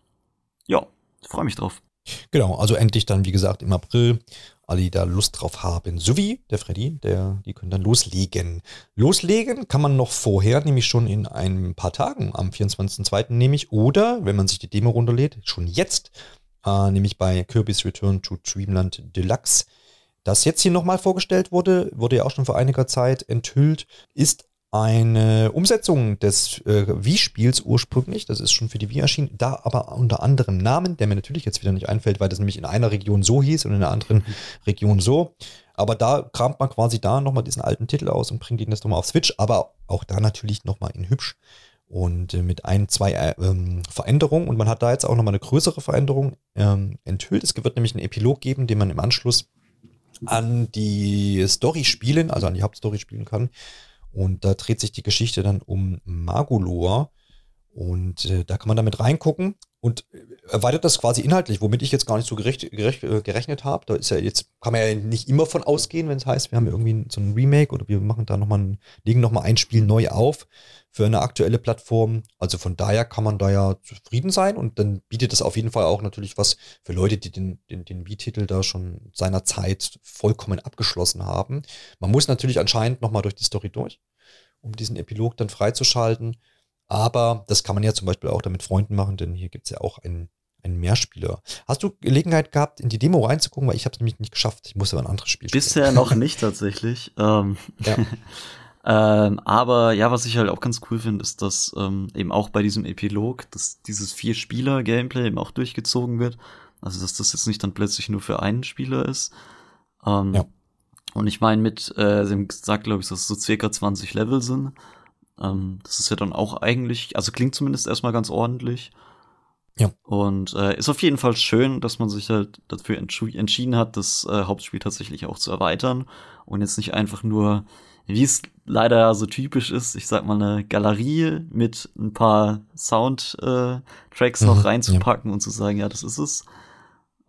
Ja, freue mich drauf. Genau, also endlich dann, wie gesagt, im April alle, die da Lust drauf haben, sowie der Freddy, der, die können dann loslegen. Loslegen kann man noch vorher, nämlich schon in ein paar Tagen, am 24.02. nämlich, oder wenn man sich die Demo runterlädt, schon jetzt, äh, nämlich bei Kirby's Return to Dreamland Deluxe. Das jetzt hier nochmal vorgestellt wurde, wurde ja auch schon vor einiger Zeit enthüllt, ist eine Umsetzung des äh, Wii-Spiels ursprünglich, das ist schon für die Wii erschienen, da aber unter anderem Namen, der mir natürlich jetzt wieder nicht einfällt, weil das nämlich in einer Region so hieß und in einer anderen Region so. Aber da kramt man quasi da nochmal diesen alten Titel aus und bringt ihn das nochmal auf Switch, aber auch da natürlich nochmal in hübsch und äh, mit ein, zwei äh, ähm, Veränderungen. Und man hat da jetzt auch nochmal eine größere Veränderung ähm, enthüllt. Es wird nämlich einen Epilog geben, den man im Anschluss an die Story spielen, also an die Hauptstory spielen kann. Und da dreht sich die Geschichte dann um Magolor. Und äh, da kann man damit reingucken und äh, erweitert das quasi inhaltlich, womit ich jetzt gar nicht so gerecht, gerecht, äh, gerechnet habe. Da ist ja jetzt, kann man ja nicht immer von ausgehen, wenn es heißt, wir haben irgendwie so ein Remake oder wir machen da nochmal legen nochmal ein Spiel neu auf für eine aktuelle Plattform. Also von daher kann man da ja zufrieden sein und dann bietet das auf jeden Fall auch natürlich was für Leute, die den, den, den Wii-Titel da schon seiner Zeit vollkommen abgeschlossen haben. Man muss natürlich anscheinend nochmal durch die Story durch, um diesen Epilog dann freizuschalten. Aber das kann man ja zum Beispiel auch damit Freunden machen, denn hier gibt es ja auch einen, einen Mehrspieler. Hast du Gelegenheit gehabt, in die Demo reinzugucken? Weil ich habe es nämlich nicht geschafft. Ich musste aber ein anderes Spiel spielen. Bisher noch nicht tatsächlich. [LAUGHS] ähm, ja. [LAUGHS] ähm, aber ja, was ich halt auch ganz cool finde, ist, dass ähm, eben auch bei diesem Epilog, dass dieses Vier-Spieler-Gameplay eben auch durchgezogen wird. Also, dass das jetzt nicht dann plötzlich nur für einen Spieler ist. Ähm, ja. Und ich meine, mit, äh, sie haben gesagt, glaube ich, dass es so circa 20 Level sind. Ähm, das ist ja dann auch eigentlich, also klingt zumindest erstmal ganz ordentlich. Ja. Und äh, ist auf jeden Fall schön, dass man sich halt dafür entschieden hat, das äh, Hauptspiel tatsächlich auch zu erweitern und jetzt nicht einfach nur wie es leider so typisch ist, ich sag mal, eine Galerie mit ein paar Soundtracks äh, noch mhm, reinzupacken ja. und zu sagen, ja, das ist es.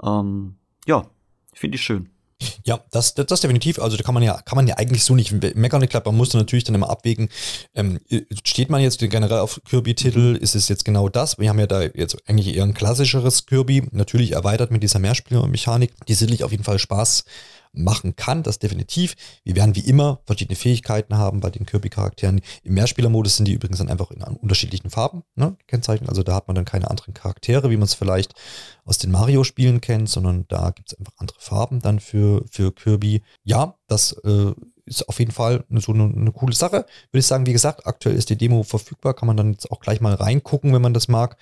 Ähm, ja, finde ich schön. Ja, das, das, das definitiv. Also da kann man ja, kann man ja eigentlich so nicht meckern. Ich glaube, man muss natürlich dann immer abwägen, ähm, steht man jetzt generell auf Kirby-Titel? Ist es jetzt genau das? Wir haben ja da jetzt eigentlich eher ein klassischeres Kirby, natürlich erweitert mit dieser Mehrspielermechanik, die sicherlich auf jeden Fall Spaß machen kann, das definitiv. Wir werden wie immer verschiedene Fähigkeiten haben bei den Kirby-Charakteren. Im Mehrspielermodus sind die übrigens dann einfach in unterschiedlichen Farben ne, kennzeichnet. Also da hat man dann keine anderen Charaktere, wie man es vielleicht aus den Mario-Spielen kennt, sondern da gibt es einfach andere Farben dann für, für Kirby. Ja, das äh, ist auf jeden Fall so eine, eine, coole Sache. Würde ich sagen, wie gesagt, aktuell ist die Demo verfügbar, kann man dann jetzt auch gleich mal reingucken, wenn man das mag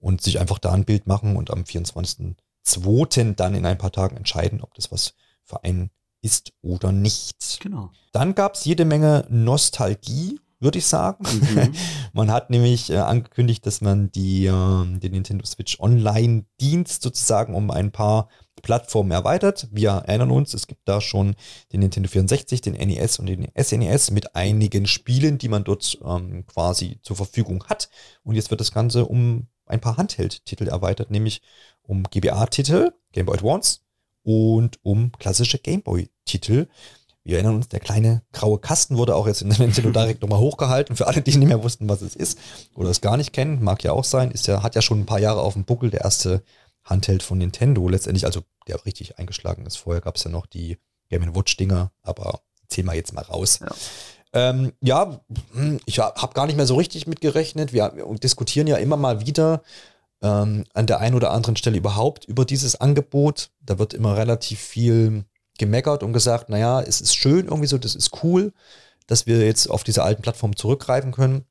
und sich einfach da ein Bild machen und am 24.02. dann in ein paar Tagen entscheiden, ob das was für einen ist oder nicht. Genau. Dann gab es jede Menge Nostalgie, würde ich sagen. Mhm. [LAUGHS] man hat nämlich äh, angekündigt, dass man die, äh, den Nintendo Switch Online-Dienst sozusagen um ein paar Plattformen erweitert. Wir erinnern uns, es gibt da schon den Nintendo 64, den NES und den SNES mit einigen Spielen, die man dort ähm, quasi zur Verfügung hat. Und jetzt wird das Ganze um ein paar Handheld-Titel erweitert, nämlich um GBA-Titel, Game Boy Advance, und um klassische Gameboy-Titel. Wir erinnern uns, der kleine graue Kasten wurde auch jetzt in der Nintendo [LAUGHS] Direct nochmal hochgehalten. Für alle, die nicht mehr wussten, was es ist oder es gar nicht kennen, mag ja auch sein, ist ja, hat ja schon ein paar Jahre auf dem Buckel, der erste Handheld von Nintendo. Letztendlich, also der richtig eingeschlagen ist. Vorher gab es ja noch die Game Watch-Dinger, aber zählen wir jetzt mal raus. Ja. Ähm, ja, hm, ich habe gar nicht mehr so richtig mitgerechnet. Wir, wir diskutieren ja immer mal wieder, ähm, an der einen oder anderen Stelle überhaupt über dieses Angebot. Da wird immer relativ viel gemeckert und gesagt, naja, es ist schön irgendwie so, das ist cool, dass wir jetzt auf diese alten Plattformen zurückgreifen können.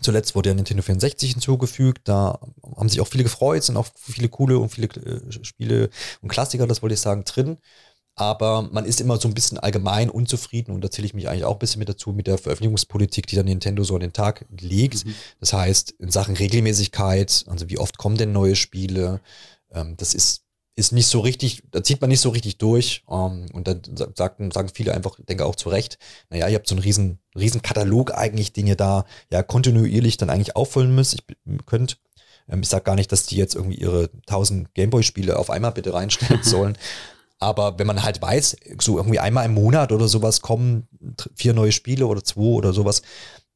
Zuletzt wurde ja Nintendo 64 hinzugefügt, da haben sich auch viele gefreut, sind auch viele coole und viele äh, Spiele und Klassiker, das wollte ich sagen, drin aber man ist immer so ein bisschen allgemein unzufrieden und da zähle ich mich eigentlich auch ein bisschen mit dazu, mit der Veröffentlichungspolitik, die dann Nintendo so an den Tag legt. Mhm. Das heißt, in Sachen Regelmäßigkeit, also wie oft kommen denn neue Spiele, ähm, das ist, ist nicht so richtig, da zieht man nicht so richtig durch ähm, und dann sagen, sagen viele einfach, ich denke auch zu Recht, naja, ihr habt so einen riesen, riesen Katalog eigentlich, den ihr da ja kontinuierlich dann eigentlich auffüllen müsst. Ich könnt ähm, ich sage gar nicht, dass die jetzt irgendwie ihre 1000 Gameboy-Spiele auf einmal bitte reinstellen [LAUGHS] sollen. Aber wenn man halt weiß, so irgendwie einmal im Monat oder sowas kommen vier neue Spiele oder zwei oder sowas,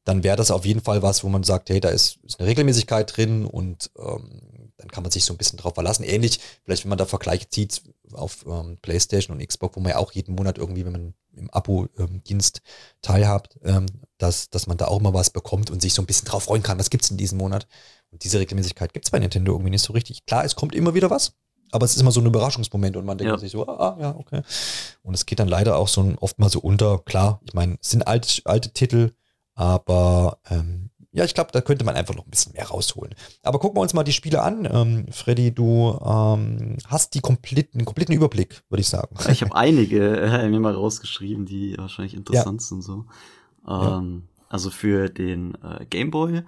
dann wäre das auf jeden Fall was, wo man sagt, hey, da ist, ist eine Regelmäßigkeit drin und ähm, dann kann man sich so ein bisschen drauf verlassen. Ähnlich, vielleicht wenn man da Vergleiche zieht auf ähm, PlayStation und Xbox, wo man ja auch jeden Monat irgendwie, wenn man im Abo-Dienst ähm, teilhabt, ähm, dass, dass man da auch mal was bekommt und sich so ein bisschen drauf freuen kann, was gibt es in diesem Monat. Und diese Regelmäßigkeit gibt es bei Nintendo irgendwie nicht so richtig. Klar, es kommt immer wieder was, aber es ist immer so ein Überraschungsmoment und man denkt ja. sich so, ah, ja, okay. Und es geht dann leider auch so oft mal so unter. Klar, ich meine, es sind alte, alte Titel, aber ähm, ja, ich glaube, da könnte man einfach noch ein bisschen mehr rausholen. Aber gucken wir uns mal die Spiele an. Ähm, Freddy, du ähm, hast die kompletten, kompletten Überblick, würde ich sagen. Ich habe einige äh, mir mal rausgeschrieben, die wahrscheinlich interessant ja. sind. So. Ähm, ja. Also für den äh, Gameboy, äh,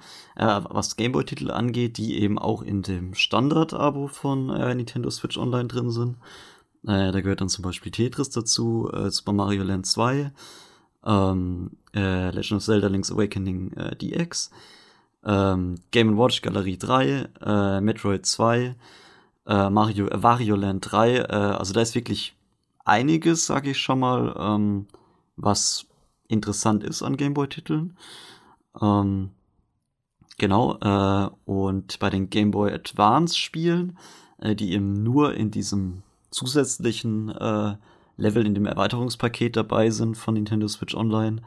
was Gameboy-Titel angeht, die eben auch in dem Standard-Abo von äh, Nintendo Switch Online drin sind. Äh, da gehört dann zum Beispiel Tetris dazu, äh, Super Mario Land 2, ähm, äh, Legend of Zelda Link's Awakening DX, ähm, Game Watch Galerie 3, äh, Metroid 2, äh, Mario, Wario Land 3. Äh, also da ist wirklich einiges, sage ich schon mal, ähm, was interessant ist an Gameboy-Titeln. Ähm, genau, äh, und bei den Gameboy Advance-Spielen, äh, die eben nur in diesem zusätzlichen äh, Level in dem Erweiterungspaket dabei sind von Nintendo Switch Online,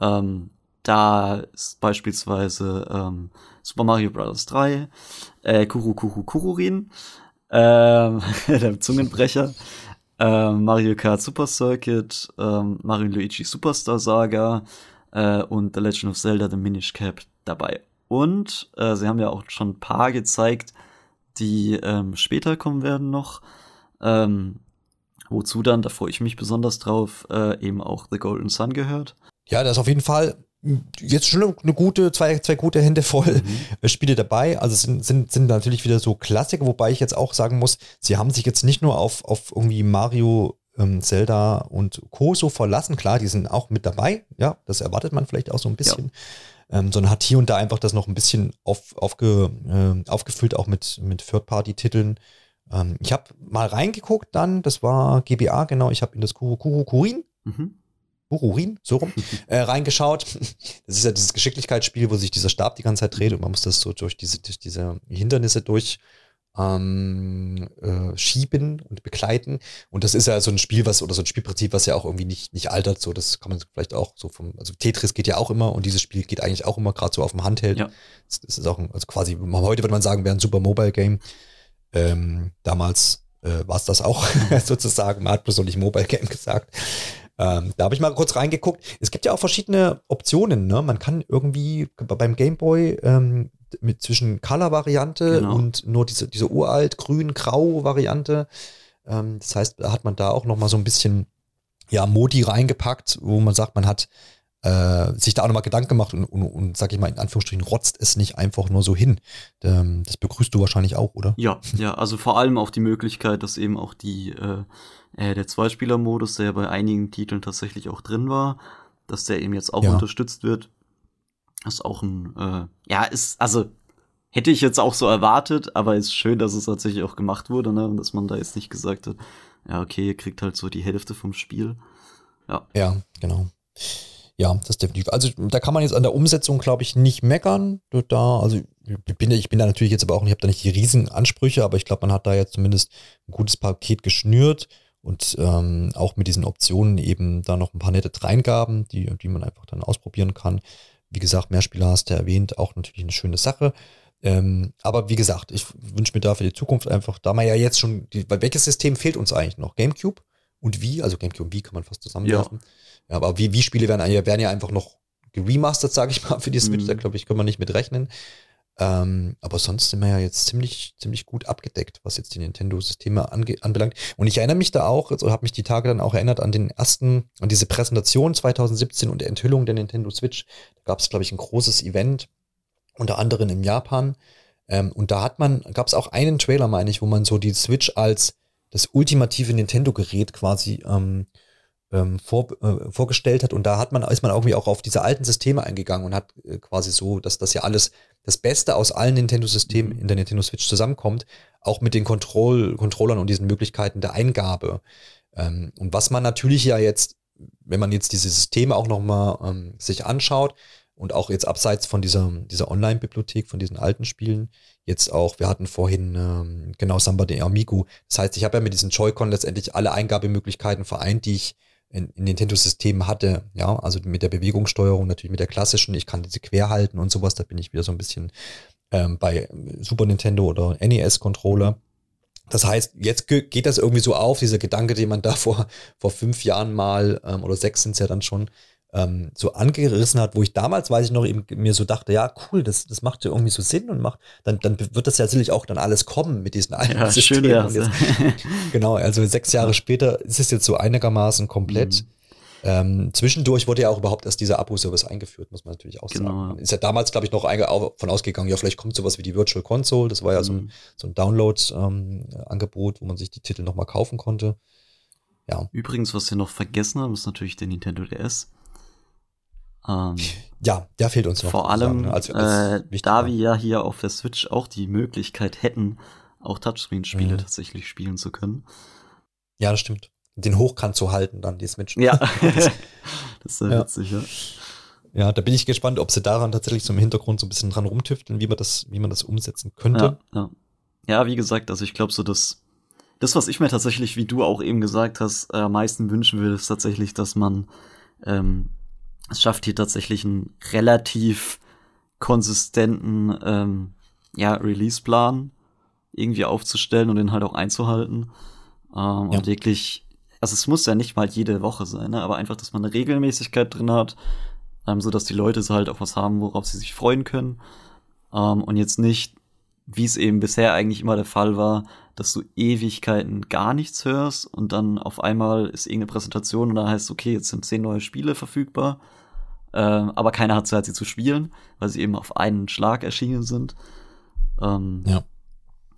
ähm, da ist beispielsweise ähm, Super Mario Bros. 3, äh, Kuru Kuru Kururin, äh, [LAUGHS] der Zungenbrecher, ähm, Mario Kart Super Circuit, ähm, Mario Luigi Superstar Saga äh, und The Legend of Zelda The Minish Cap dabei. Und äh, sie haben ja auch schon ein paar gezeigt, die ähm, später kommen werden noch. Ähm, wozu dann, da freue ich mich besonders drauf, äh, eben auch The Golden Sun gehört. Ja, das ist auf jeden Fall jetzt schon eine gute, zwei, zwei gute Hände voll mhm. Spiele dabei. Also sind, sind, sind natürlich wieder so Klassiker, wobei ich jetzt auch sagen muss, sie haben sich jetzt nicht nur auf, auf irgendwie Mario ähm, Zelda und Co. so verlassen. Klar, die sind auch mit dabei, ja, das erwartet man vielleicht auch so ein bisschen. Ja. Ähm, sondern hat hier und da einfach das noch ein bisschen auf, aufge, äh, aufgefüllt, auch mit, mit Third-Party-Titeln. Ähm, ich habe mal reingeguckt dann, das war GBA, genau, ich habe in das Kuru Kuru Kurin. Mhm. Bururin, so rum, [LAUGHS] äh, reingeschaut. Das ist ja dieses Geschicklichkeitsspiel, wo sich dieser Stab die ganze Zeit dreht und man muss das so durch diese, durch diese Hindernisse durch ähm, äh, schieben und begleiten. Und das ist ja so ein Spiel, was, oder so ein Spielprinzip, was ja auch irgendwie nicht, nicht altert. So, das kann man vielleicht auch so vom, also Tetris geht ja auch immer und dieses Spiel geht eigentlich auch immer gerade so auf dem Handheld. Ja. Das, das, ist auch ein, also quasi, heute würde man sagen, wäre ein super Mobile Game. Ähm, damals äh, war es das auch [LAUGHS] sozusagen. Man hat bloß noch nicht Mobile Game gesagt. Ähm, da habe ich mal kurz reingeguckt. Es gibt ja auch verschiedene Optionen. Ne? Man kann irgendwie beim Gameboy ähm, mit zwischen Color-Variante genau. und nur diese, diese uralt grün-grau-Variante. Ähm, das heißt, da hat man da auch noch mal so ein bisschen ja, Modi reingepackt, wo man sagt, man hat äh, sich da auch nochmal Gedanken gemacht und, und, und, sag ich mal, in Anführungsstrichen, rotzt es nicht einfach nur so hin. Ähm, das begrüßt du wahrscheinlich auch, oder? Ja, ja, also vor allem auch die Möglichkeit, dass eben auch die, äh, äh, der Zweispieler-Modus, der ja bei einigen Titeln tatsächlich auch drin war, dass der eben jetzt auch ja. unterstützt wird. Das ist auch ein, äh, ja, ist, also hätte ich jetzt auch so erwartet, aber ist schön, dass es tatsächlich auch gemacht wurde, ne? Und dass man da jetzt nicht gesagt hat, ja, okay, ihr kriegt halt so die Hälfte vom Spiel. Ja. Ja, genau. Ja, das definitiv. Also da kann man jetzt an der Umsetzung, glaube ich, nicht meckern. Da, also ich bin, ich bin da natürlich jetzt aber auch, ich habe da nicht die riesigen Ansprüche, aber ich glaube, man hat da jetzt zumindest ein gutes Paket geschnürt und ähm, auch mit diesen Optionen eben da noch ein paar nette Dreingaben, die, die man einfach dann ausprobieren kann. Wie gesagt, Mehrspieler hast du erwähnt, auch natürlich eine schöne Sache. Ähm, aber wie gesagt, ich wünsche mir da für die Zukunft einfach, da man ja jetzt schon, die, weil welches System fehlt uns eigentlich noch? GameCube und Wii, also GameCube und Wii kann man fast zusammenwerfen. Ja. Ja, aber wie, wie Spiele werden, werden ja einfach noch geremastert, sage ich mal, für die Switch. Mhm. Da glaube ich, können wir nicht mit rechnen. Ähm, aber sonst sind wir ja jetzt ziemlich, ziemlich gut abgedeckt, was jetzt die Nintendo-Systeme anbelangt. Und ich erinnere mich da auch, oder habe mich die Tage dann auch erinnert an den ersten, an diese Präsentation 2017 und der Enthüllung der Nintendo Switch. Da gab es, glaube ich, ein großes Event, unter anderem in Japan. Ähm, und da hat man, gab es auch einen Trailer, meine ich, wo man so die Switch als das ultimative Nintendo-Gerät quasi ähm, ähm, vor, äh, vorgestellt hat. Und da hat man, ist man irgendwie auch auf diese alten Systeme eingegangen und hat äh, quasi so, dass das ja alles das Beste aus allen Nintendo-Systemen mhm. in der Nintendo Switch zusammenkommt, auch mit den Control Controllern und diesen Möglichkeiten der Eingabe. Ähm, und was man natürlich ja jetzt, wenn man jetzt diese Systeme auch nochmal ähm, sich anschaut, und auch jetzt abseits von dieser, dieser Online-Bibliothek, von diesen alten Spielen, jetzt auch, wir hatten vorhin ähm, genau Samba de Amigo. Das heißt, ich habe ja mit diesen Joy-Con letztendlich alle Eingabemöglichkeiten vereint, die ich in, in Nintendo-Systemen hatte. Ja, also mit der Bewegungssteuerung, natürlich mit der klassischen. Ich kann diese quer halten und sowas. Da bin ich wieder so ein bisschen ähm, bei Super Nintendo oder NES-Controller. Das heißt, jetzt geht das irgendwie so auf, dieser Gedanke, den man da [LAUGHS] vor, vor fünf Jahren mal, ähm, oder sechs sind es ja dann schon, ähm, so angerissen hat, wo ich damals, weiß ich noch, eben mir so dachte, ja, cool, das, das macht ja irgendwie so Sinn und macht, dann, dann wird das ja sicherlich auch dann alles kommen mit diesen alten ja, Systemen. Schön, jetzt, [LAUGHS] genau, also sechs Jahre später ist es jetzt so einigermaßen komplett. Mhm. Ähm, zwischendurch wurde ja auch überhaupt erst dieser Abo-Service eingeführt, muss man natürlich auch genau. sagen. Man ist ja damals, glaube ich, noch von ausgegangen, ja, vielleicht kommt sowas wie die Virtual Console. Das war ja mhm. so ein, so ein Download-Angebot, ähm, wo man sich die Titel nochmal kaufen konnte. Ja. Übrigens, was wir noch vergessen haben, ist natürlich der Nintendo DS. Ähm, ja, der fehlt uns noch. Vor allem, sagen, als, als äh, da wir ja hier auf der Switch auch die Möglichkeit hätten, auch Touchscreen-Spiele mhm. tatsächlich spielen zu können. Ja, das stimmt. Den hochkant zu halten, dann die Switch. Ja, [LAUGHS] [LAUGHS] das ist sehr ja. witzig, ja. Ja, da bin ich gespannt, ob sie daran tatsächlich so im Hintergrund so ein bisschen dran rumtüfteln, wie man das, wie man das umsetzen könnte. Ja, ja. ja wie gesagt, also ich glaube so, dass das, was ich mir tatsächlich, wie du auch eben gesagt hast, äh, am meisten wünschen würde, ist tatsächlich, dass man ähm, es schafft hier tatsächlich einen relativ konsistenten ähm, ja, Release-Plan irgendwie aufzustellen und den halt auch einzuhalten. Ähm, ja. Und wirklich, also es muss ja nicht mal jede Woche sein, ne? aber einfach, dass man eine Regelmäßigkeit drin hat, ähm, so dass die Leute so halt auch was haben, worauf sie sich freuen können. Ähm, und jetzt nicht, wie es eben bisher eigentlich immer der Fall war, dass du Ewigkeiten gar nichts hörst und dann auf einmal ist irgendeine Präsentation und da heißt, okay, jetzt sind zehn neue Spiele verfügbar, äh, aber keiner hat Zeit, sie zu spielen, weil sie eben auf einen Schlag erschienen sind. Ähm, ja.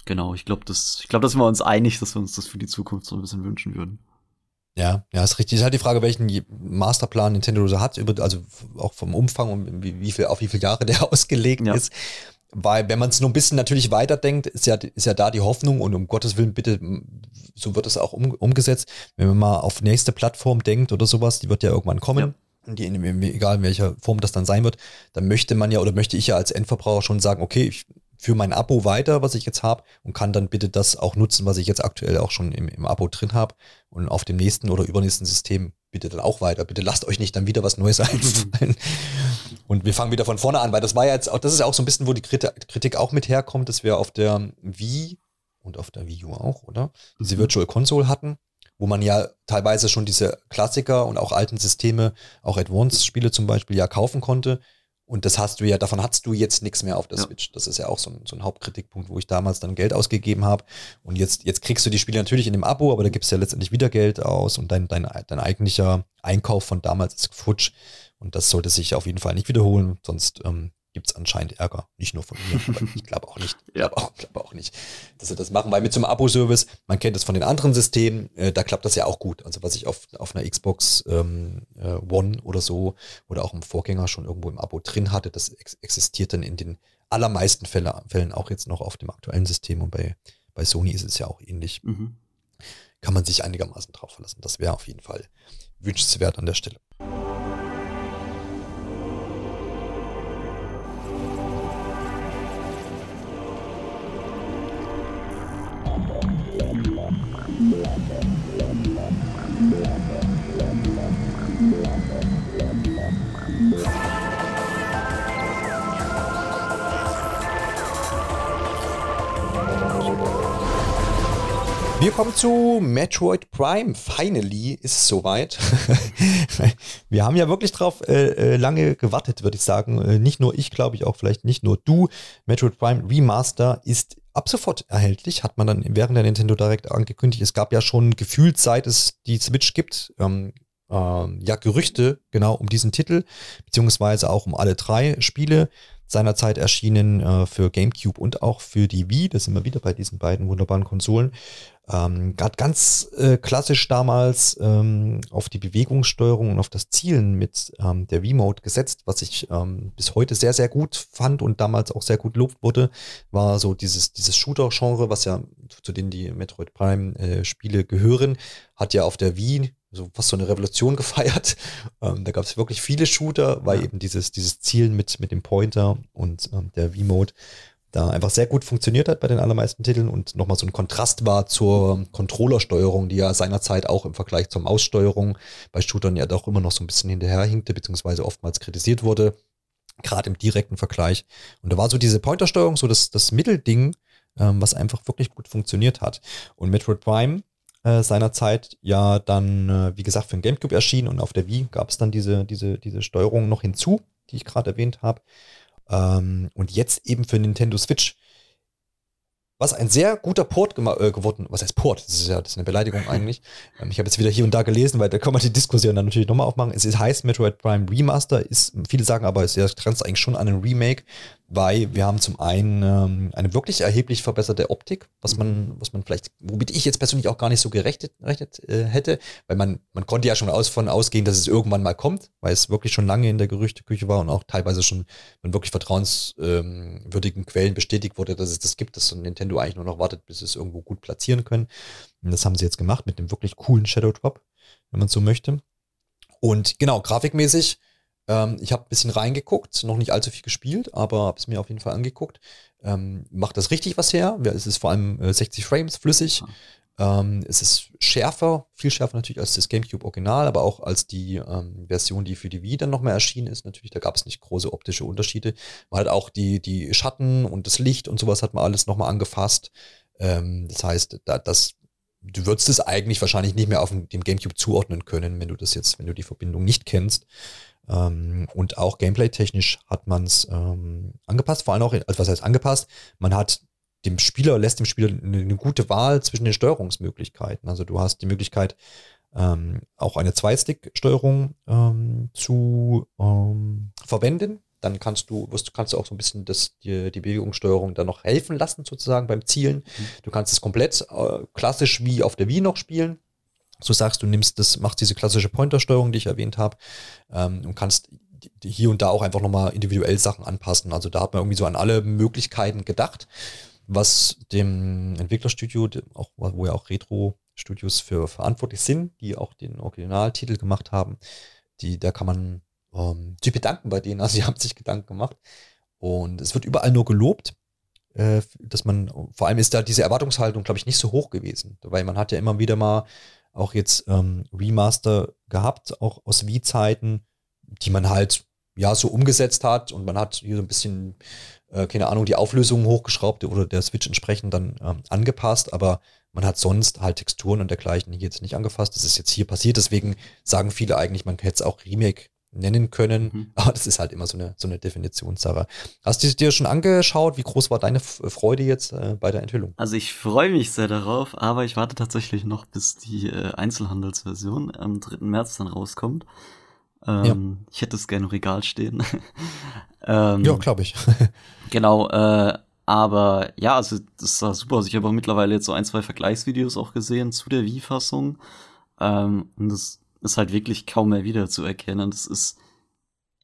Genau, ich glaube, das, ich glaube, da sind wir uns einig, dass wir uns das für die Zukunft so ein bisschen wünschen würden. Ja, ja, ist richtig. Ist halt die Frage, welchen Masterplan Nintendo so hat, über, also auch vom Umfang und wie, wie viel, auf wie viele Jahre der [LAUGHS] ausgelegt ja. ist. Weil, wenn man es nur ein bisschen natürlich weiterdenkt, ist ja, ist ja da die Hoffnung und um Gottes Willen, bitte, so wird es auch um, umgesetzt. Wenn man mal auf nächste Plattform denkt oder sowas, die wird ja irgendwann kommen. Ja. Die, egal in welcher Form das dann sein wird, dann möchte man ja oder möchte ich ja als Endverbraucher schon sagen, okay, ich für mein Abo weiter, was ich jetzt habe und kann dann bitte das auch nutzen, was ich jetzt aktuell auch schon im, im Abo drin habe und auf dem nächsten oder übernächsten System bitte dann auch weiter. Bitte lasst euch nicht dann wieder was Neues [LAUGHS] einfallen. und wir fangen wieder von vorne an, weil das war ja jetzt auch, das ist ja auch so ein bisschen, wo die Kritik auch mit herkommt, dass wir auf der Wii und auf der Wii U auch, oder? Diese mhm. Virtual Console hatten, wo man ja teilweise schon diese Klassiker und auch alten Systeme, auch Advanced-Spiele zum Beispiel, ja kaufen konnte und das hast du ja, davon hast du jetzt nichts mehr auf der ja. Switch. Das ist ja auch so ein, so ein Hauptkritikpunkt, wo ich damals dann Geld ausgegeben habe. Und jetzt, jetzt kriegst du die Spiele natürlich in dem Abo, aber da gibst du ja letztendlich wieder Geld aus und dein, dein, dein eigentlicher Einkauf von damals ist futsch. Und das sollte sich auf jeden Fall nicht wiederholen, sonst ähm, gibt es anscheinend Ärger. Nicht nur von mir, [LAUGHS] ich glaube auch nicht. Ich glaube auch, glaub auch nicht, dass sie das machen, weil mit so einem Abo-Service, man kennt es von den anderen Systemen, äh, da klappt das ja auch gut. Also was ich auf, auf einer Xbox ähm, äh, One oder so oder auch im Vorgänger schon irgendwo im Abo drin hatte, das ex existiert dann in den allermeisten Fälle, Fällen auch jetzt noch auf dem aktuellen System und bei, bei Sony ist es ja auch ähnlich. Mhm. Kann man sich einigermaßen drauf verlassen. Das wäre auf jeden Fall wünschenswert an der Stelle. Wir kommen zu Metroid Prime. Finally ist es soweit. [LAUGHS] Wir haben ja wirklich drauf äh, äh, lange gewartet, würde ich sagen. Äh, nicht nur ich, glaube ich, auch vielleicht nicht nur du. Metroid Prime Remaster ist ab sofort erhältlich, hat man dann während der Nintendo Direct angekündigt. Es gab ja schon gefühlt, seit es die Switch gibt, ähm, äh, ja, Gerüchte genau um diesen Titel, beziehungsweise auch um alle drei Spiele seinerzeit erschienen äh, für GameCube und auch für die Wii. Da sind wir wieder bei diesen beiden wunderbaren Konsolen. Ähm, Gerade ganz äh, klassisch damals ähm, auf die Bewegungssteuerung und auf das Zielen mit ähm, der Wii-Mode gesetzt, was ich ähm, bis heute sehr, sehr gut fand und damals auch sehr gut lobt wurde, war so dieses, dieses Shooter-Genre, was ja zu denen die Metroid Prime-Spiele äh, gehören, hat ja auf der Wii so fast so eine Revolution [LAUGHS] gefeiert. Ähm, da gab es wirklich viele Shooter, weil ja. eben dieses, dieses Zielen mit, mit dem Pointer und ähm, der V-Mode da einfach sehr gut funktioniert hat bei den allermeisten Titeln und nochmal so ein Kontrast war zur Controllersteuerung, die ja seinerzeit auch im Vergleich zur Maussteuerung bei Shootern ja doch immer noch so ein bisschen hinterherhinkte, beziehungsweise oftmals kritisiert wurde, gerade im direkten Vergleich. Und da war so diese Pointersteuerung, so das, das Mittelding, ähm, was einfach wirklich gut funktioniert hat. Und Metroid Prime äh, seinerzeit ja dann, äh, wie gesagt, für den GameCube erschienen und auf der Wii gab es dann diese, diese, diese Steuerung noch hinzu, die ich gerade erwähnt habe. Ähm, und jetzt eben für Nintendo Switch was ein sehr guter Port äh, geworden, was heißt Port? Das ist ja das ist eine Beleidigung [LAUGHS] eigentlich. Ähm, ich habe jetzt wieder hier und da gelesen, weil da kann man die Diskussion dann natürlich nochmal aufmachen. Es heißt Metroid Prime Remaster, ist, viele sagen aber, es grenzt eigentlich schon an einen Remake, weil wir haben zum einen ähm, eine wirklich erheblich verbesserte Optik, was man, was man vielleicht, womit ich jetzt persönlich auch gar nicht so gerechnet, gerechnet äh, hätte, weil man, man konnte ja schon aus, von ausgehen, dass es irgendwann mal kommt, weil es wirklich schon lange in der Gerüchteküche war und auch teilweise schon von wirklich vertrauenswürdigen ähm, Quellen bestätigt wurde, dass es das gibt, dass Nintendo eigentlich nur noch wartet, bis es irgendwo gut platzieren können. Und das haben sie jetzt gemacht mit dem wirklich coolen Shadow Drop, wenn man so möchte. Und genau, grafikmäßig ähm, ich habe ein bisschen reingeguckt, noch nicht allzu viel gespielt, aber habe es mir auf jeden Fall angeguckt. Ähm, macht das richtig was her? Es ist vor allem äh, 60 Frames flüssig. Ähm, es ist schärfer, viel schärfer natürlich als das GameCube Original, aber auch als die ähm, Version, die für die Wii dann nochmal erschienen ist. Natürlich, da gab es nicht große optische Unterschiede. Man hat auch die, die Schatten und das Licht und sowas hat man alles nochmal angefasst. Ähm, das heißt, da, das, du würdest es eigentlich wahrscheinlich nicht mehr auf dem GameCube zuordnen können, wenn du das jetzt, wenn du die Verbindung nicht kennst. Ähm, und auch gameplay-technisch hat man es ähm, angepasst, vor allem auch, also was heißt angepasst? Man hat dem Spieler, lässt dem Spieler eine, eine gute Wahl zwischen den Steuerungsmöglichkeiten. Also du hast die Möglichkeit, ähm, auch eine Zwei-Stick-Steuerung ähm, zu ähm, verwenden. Dann kannst du, wirst, kannst du auch so ein bisschen das, die, die Bewegungssteuerung dann noch helfen lassen, sozusagen beim Zielen. Mhm. Du kannst es komplett äh, klassisch wie auf der Wii noch spielen so sagst, du nimmst das, machst diese klassische Pointersteuerung, die ich erwähnt habe, ähm, und kannst hier und da auch einfach nochmal individuell Sachen anpassen. Also da hat man irgendwie so an alle Möglichkeiten gedacht, was dem Entwicklerstudio, auch, wo ja auch Retro-Studios für verantwortlich sind, die auch den Originaltitel gemacht haben, die, da kann man ähm, sich bedanken bei denen. Also sie [LAUGHS] haben sich Gedanken gemacht. Und es wird überall nur gelobt, äh, dass man, vor allem ist da diese Erwartungshaltung, glaube ich, nicht so hoch gewesen. Weil man hat ja immer wieder mal auch jetzt ähm, Remaster gehabt, auch aus Wii-Zeiten, die man halt ja so umgesetzt hat und man hat hier so ein bisschen, äh, keine Ahnung, die Auflösung hochgeschraubt oder der Switch entsprechend dann ähm, angepasst, aber man hat sonst halt Texturen und dergleichen hier jetzt nicht angefasst. Das ist jetzt hier passiert, deswegen sagen viele eigentlich, man hätte es auch Remake nennen können, mhm. [LAUGHS] aber das ist halt immer so eine, so eine Definitionssache. Hast du dir schon angeschaut? Wie groß war deine Freude jetzt äh, bei der Enthüllung? Also ich freue mich sehr darauf, aber ich warte tatsächlich noch, bis die äh, Einzelhandelsversion am 3. März dann rauskommt. Ähm, ja. Ich hätte es gerne im Regal stehen. [LAUGHS] ähm, ja, glaube ich. [LAUGHS] genau, äh, aber ja, also das sah super aus. Ich habe auch mittlerweile jetzt so ein, zwei Vergleichsvideos auch gesehen zu der Wii-Fassung. Ähm, und das ist halt wirklich kaum mehr wiederzuerkennen. Das ist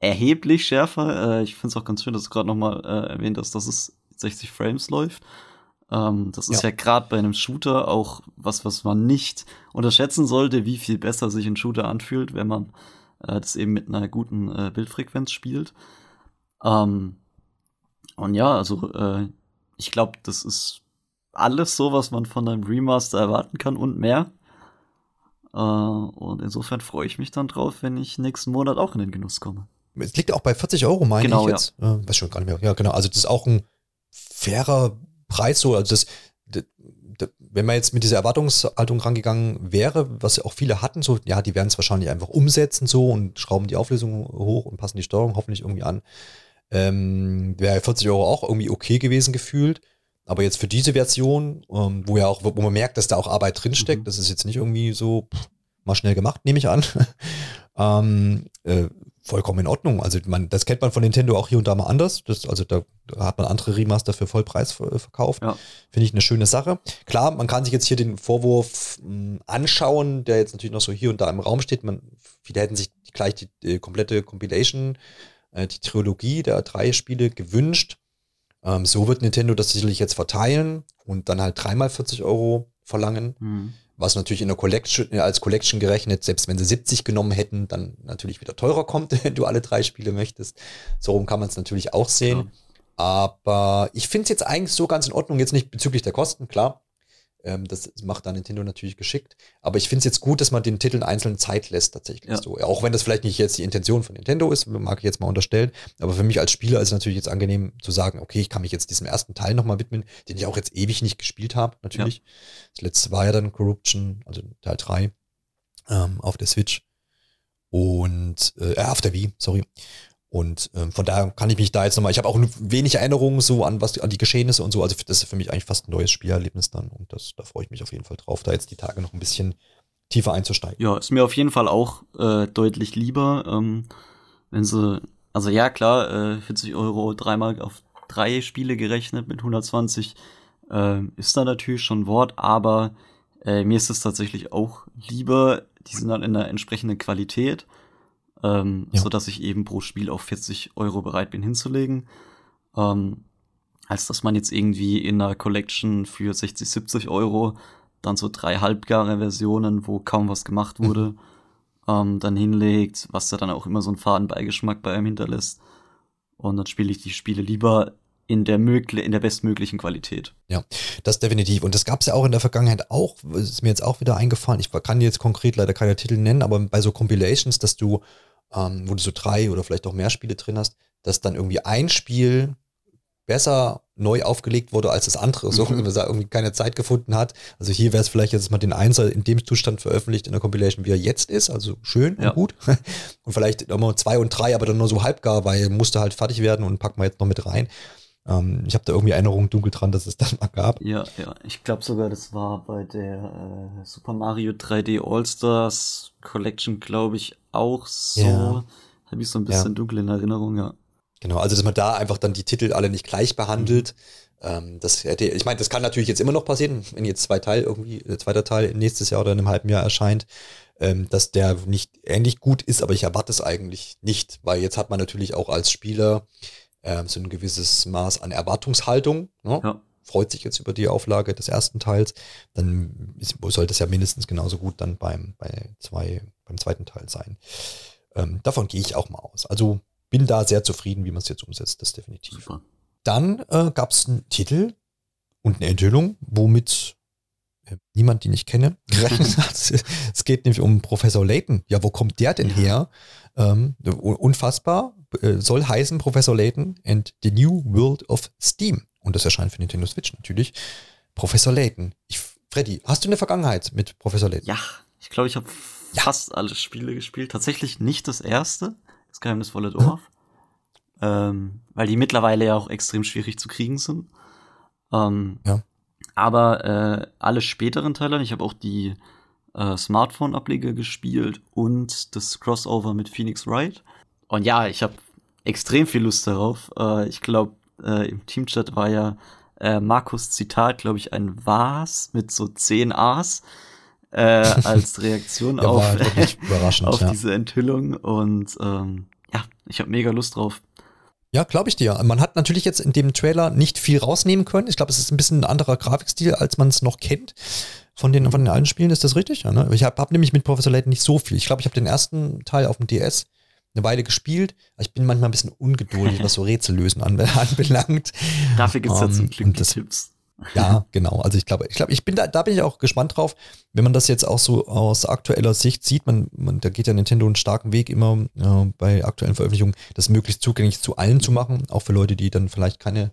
erheblich schärfer. Äh, ich finde es auch ganz schön, dass du gerade nochmal äh, erwähnt hast, dass es 60 Frames läuft. Ähm, das ist ja, ja gerade bei einem Shooter auch was, was man nicht unterschätzen sollte, wie viel besser sich ein Shooter anfühlt, wenn man äh, das eben mit einer guten äh, Bildfrequenz spielt. Ähm, und ja, also äh, ich glaube, das ist alles so, was man von einem Remaster erwarten kann und mehr. Äh, und insofern freue ich mich dann drauf, wenn ich nächsten Monat auch in den Genuss komme. Es liegt auch bei 40 Euro, meine genau, ich jetzt. Ja. Äh, weiß schon gar nicht mehr. Ja, genau. Also das ist auch ein fairer Preis so. Also das, das, das wenn man jetzt mit dieser Erwartungshaltung rangegangen wäre, was auch viele hatten, so, ja, die werden es wahrscheinlich einfach umsetzen so und schrauben die Auflösung hoch und passen die Steuerung hoffentlich irgendwie an. Ähm, wäre 40 Euro auch irgendwie okay gewesen gefühlt. Aber jetzt für diese Version, ähm, wo ja auch, wo man merkt, dass da auch Arbeit drinsteckt, mhm. das ist jetzt nicht irgendwie so pff, mal schnell gemacht, nehme ich an. [LAUGHS] ähm, äh, vollkommen in Ordnung. Also man, das kennt man von Nintendo auch hier und da mal anders. Das, also da, da hat man andere Remaster für Vollpreis verkauft. Ja. Finde ich eine schöne Sache. Klar, man kann sich jetzt hier den Vorwurf mh, hm, anschauen, der jetzt natürlich noch so hier und da im Raum steht. Man, viele hätten sich gleich die, die komplette Compilation, äh, die Trilogie der drei Spiele gewünscht. Ähm, so wird Nintendo das sicherlich jetzt verteilen und dann halt dreimal 40 Euro verlangen. Mhm. Was natürlich in der Collection, äh, als Collection gerechnet, selbst wenn sie 70 genommen hätten, dann natürlich wieder teurer kommt, [LAUGHS] wenn du alle drei Spiele möchtest. So rum kann man es natürlich auch sehen. Ja. Aber ich finde es jetzt eigentlich so ganz in Ordnung, jetzt nicht bezüglich der Kosten, klar. Ähm, das macht dann Nintendo natürlich geschickt. Aber ich finde es jetzt gut, dass man den Titeln einzeln Zeit lässt, tatsächlich ja. so. Auch wenn das vielleicht nicht jetzt die Intention von Nintendo ist, mag ich jetzt mal unterstellen. Aber für mich als Spieler ist es natürlich jetzt angenehm zu sagen, okay, ich kann mich jetzt diesem ersten Teil nochmal widmen, den ich auch jetzt ewig nicht gespielt habe, natürlich. Ja. Das letzte war ja dann Corruption, also Teil 3 ähm, auf der Switch. Und, äh, auf der Wii, sorry. Und ähm, von daher kann ich mich da jetzt nochmal, ich habe auch wenig Erinnerungen so an was an die Geschehnisse und so. Also das ist für mich eigentlich fast ein neues Spielerlebnis dann. Und das, da freue ich mich auf jeden Fall drauf, da jetzt die Tage noch ein bisschen tiefer einzusteigen. Ja, ist mir auf jeden Fall auch äh, deutlich lieber, ähm, wenn sie, also ja klar, äh, 40 Euro dreimal auf drei Spiele gerechnet mit 120 äh, ist da natürlich schon Wort, aber äh, mir ist es tatsächlich auch lieber, die sind dann in einer entsprechenden Qualität ähm, ja. so dass ich eben pro Spiel auf 40 Euro bereit bin hinzulegen. Ähm, als dass man jetzt irgendwie in einer Collection für 60, 70 Euro dann so drei halbgare Versionen, wo kaum was gemacht wurde, mhm. ähm, dann hinlegt, was da dann auch immer so einen faden Beigeschmack bei einem hinterlässt. Und dann spiele ich die Spiele lieber in der, in der bestmöglichen Qualität. Ja, das definitiv. Und das gab es ja auch in der Vergangenheit auch, ist mir jetzt auch wieder eingefallen. Ich kann jetzt konkret leider keine Titel nennen, aber bei so Compilations, dass du ähm, wo du so drei oder vielleicht auch mehr Spiele drin hast, dass dann irgendwie ein Spiel besser neu aufgelegt wurde als das andere, so mhm. dass er irgendwie keine Zeit gefunden hat. Also hier wäre es vielleicht jetzt mal den Einser in dem Zustand veröffentlicht in der Compilation, wie er jetzt ist, also schön ja. und gut. [LAUGHS] Und vielleicht nochmal zwei und drei, aber dann nur so halbgar, weil musste halt fertig werden und packen wir jetzt noch mit rein. Ähm, ich habe da irgendwie Erinnerungen dunkel dran, dass es das mal gab. Ja, ja. Ich glaube sogar, das war bei der äh, Super Mario 3D All-Stars Collection, glaube ich, auch so. Ja. Habe ich so ein bisschen ja. dunkel in Erinnerung, ja. Genau, also dass man da einfach dann die Titel alle nicht gleich behandelt. Mhm. Ähm, das hätte, ich meine, das kann natürlich jetzt immer noch passieren, wenn jetzt zwei Teil irgendwie, der zweite Teil nächstes Jahr oder in einem halben Jahr erscheint, ähm, dass der nicht ähnlich gut ist, aber ich erwarte es eigentlich nicht, weil jetzt hat man natürlich auch als Spieler ähm, so ein gewisses Maß an Erwartungshaltung. Ne? Ja. Freut sich jetzt über die Auflage des ersten Teils, dann ist, sollte es ja mindestens genauso gut dann beim, bei zwei, beim zweiten Teil sein. Ähm, davon gehe ich auch mal aus. Also bin da sehr zufrieden, wie man es jetzt umsetzt, das definitiv. Super. Dann äh, gab es einen Titel und eine Enthüllung, womit äh, niemand, den ich kenne, [LAUGHS] es geht nämlich um Professor Layton. Ja, wo kommt der denn her? Ähm, unfassbar. Äh, soll heißen Professor Layton and the New World of Steam. Und das erscheint für Nintendo Switch natürlich. Professor Layton. Ich, Freddy, hast du eine Vergangenheit mit Professor Layton? Ja, ich glaube, ich habe ja. fast alle Spiele gespielt. Tatsächlich nicht das erste das geheimnisvolle Dorf. ähm, weil die mittlerweile ja auch extrem schwierig zu kriegen sind. Ähm, ja. Aber äh, alle späteren Teile, ich habe auch die äh, Smartphone-Ableger gespielt und das Crossover mit Phoenix Wright. Und ja, ich habe extrem viel Lust darauf. Äh, ich glaube, äh, im Teamchat war ja äh, Markus Zitat, glaube ich, ein Was mit so 10 A's äh, als [LAUGHS] Reaktion ja, auf, [LAUGHS] auf ja. diese Enthüllung. Und ähm, ja, ich habe mega Lust drauf. Ja, glaube ich dir. Man hat natürlich jetzt in dem Trailer nicht viel rausnehmen können. Ich glaube, es ist ein bisschen ein anderer Grafikstil, als man es noch kennt. Von den, von den alten Spielen ist das richtig? Ja, ne? Ich habe hab nämlich mit Professor Layton nicht so viel. Ich glaube, ich habe den ersten Teil auf dem DS eine Weile gespielt. Ich bin manchmal ein bisschen ungeduldig, was so [LAUGHS] Rätsellösen [LAUGHS] anbelangt. Dafür gibt es ja zum Glück das, Tipps. Ja, [LAUGHS] genau. Also ich glaube, ich glaube, ich bin da, da bin ich auch gespannt drauf, wenn man das jetzt auch so aus aktueller Sicht sieht. Man, man da geht ja Nintendo einen starken Weg immer äh, bei aktuellen Veröffentlichungen, das möglichst zugänglich zu allen zu machen, auch für Leute, die dann vielleicht keine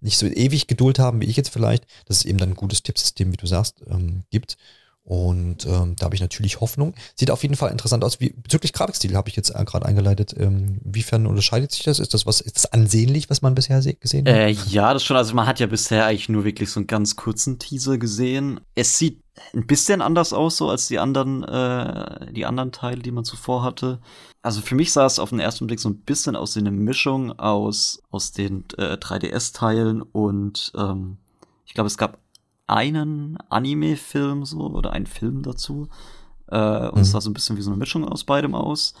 nicht so ewig Geduld haben wie ich jetzt vielleicht, dass es eben dann ein gutes Tippsystem, wie du sagst, ähm, gibt. Und ähm, da habe ich natürlich Hoffnung. Sieht auf jeden Fall interessant aus. Wie, bezüglich Grafikstil habe ich jetzt äh, gerade eingeleitet. Ähm, inwiefern unterscheidet sich das? Ist das was ist das ansehnlich, was man bisher gesehen hat? Äh, ja, das schon. Also man hat ja bisher eigentlich nur wirklich so einen ganz kurzen Teaser gesehen. Es sieht ein bisschen anders aus, so als die anderen, äh, die anderen Teile, die man zuvor hatte. Also für mich sah es auf den ersten Blick so ein bisschen aus wie eine Mischung aus, aus den äh, 3DS-Teilen und ähm, ich glaube, es gab einen Anime-Film so oder einen Film dazu. Äh, und mhm. es sah so ein bisschen wie so eine Mischung aus beidem aus.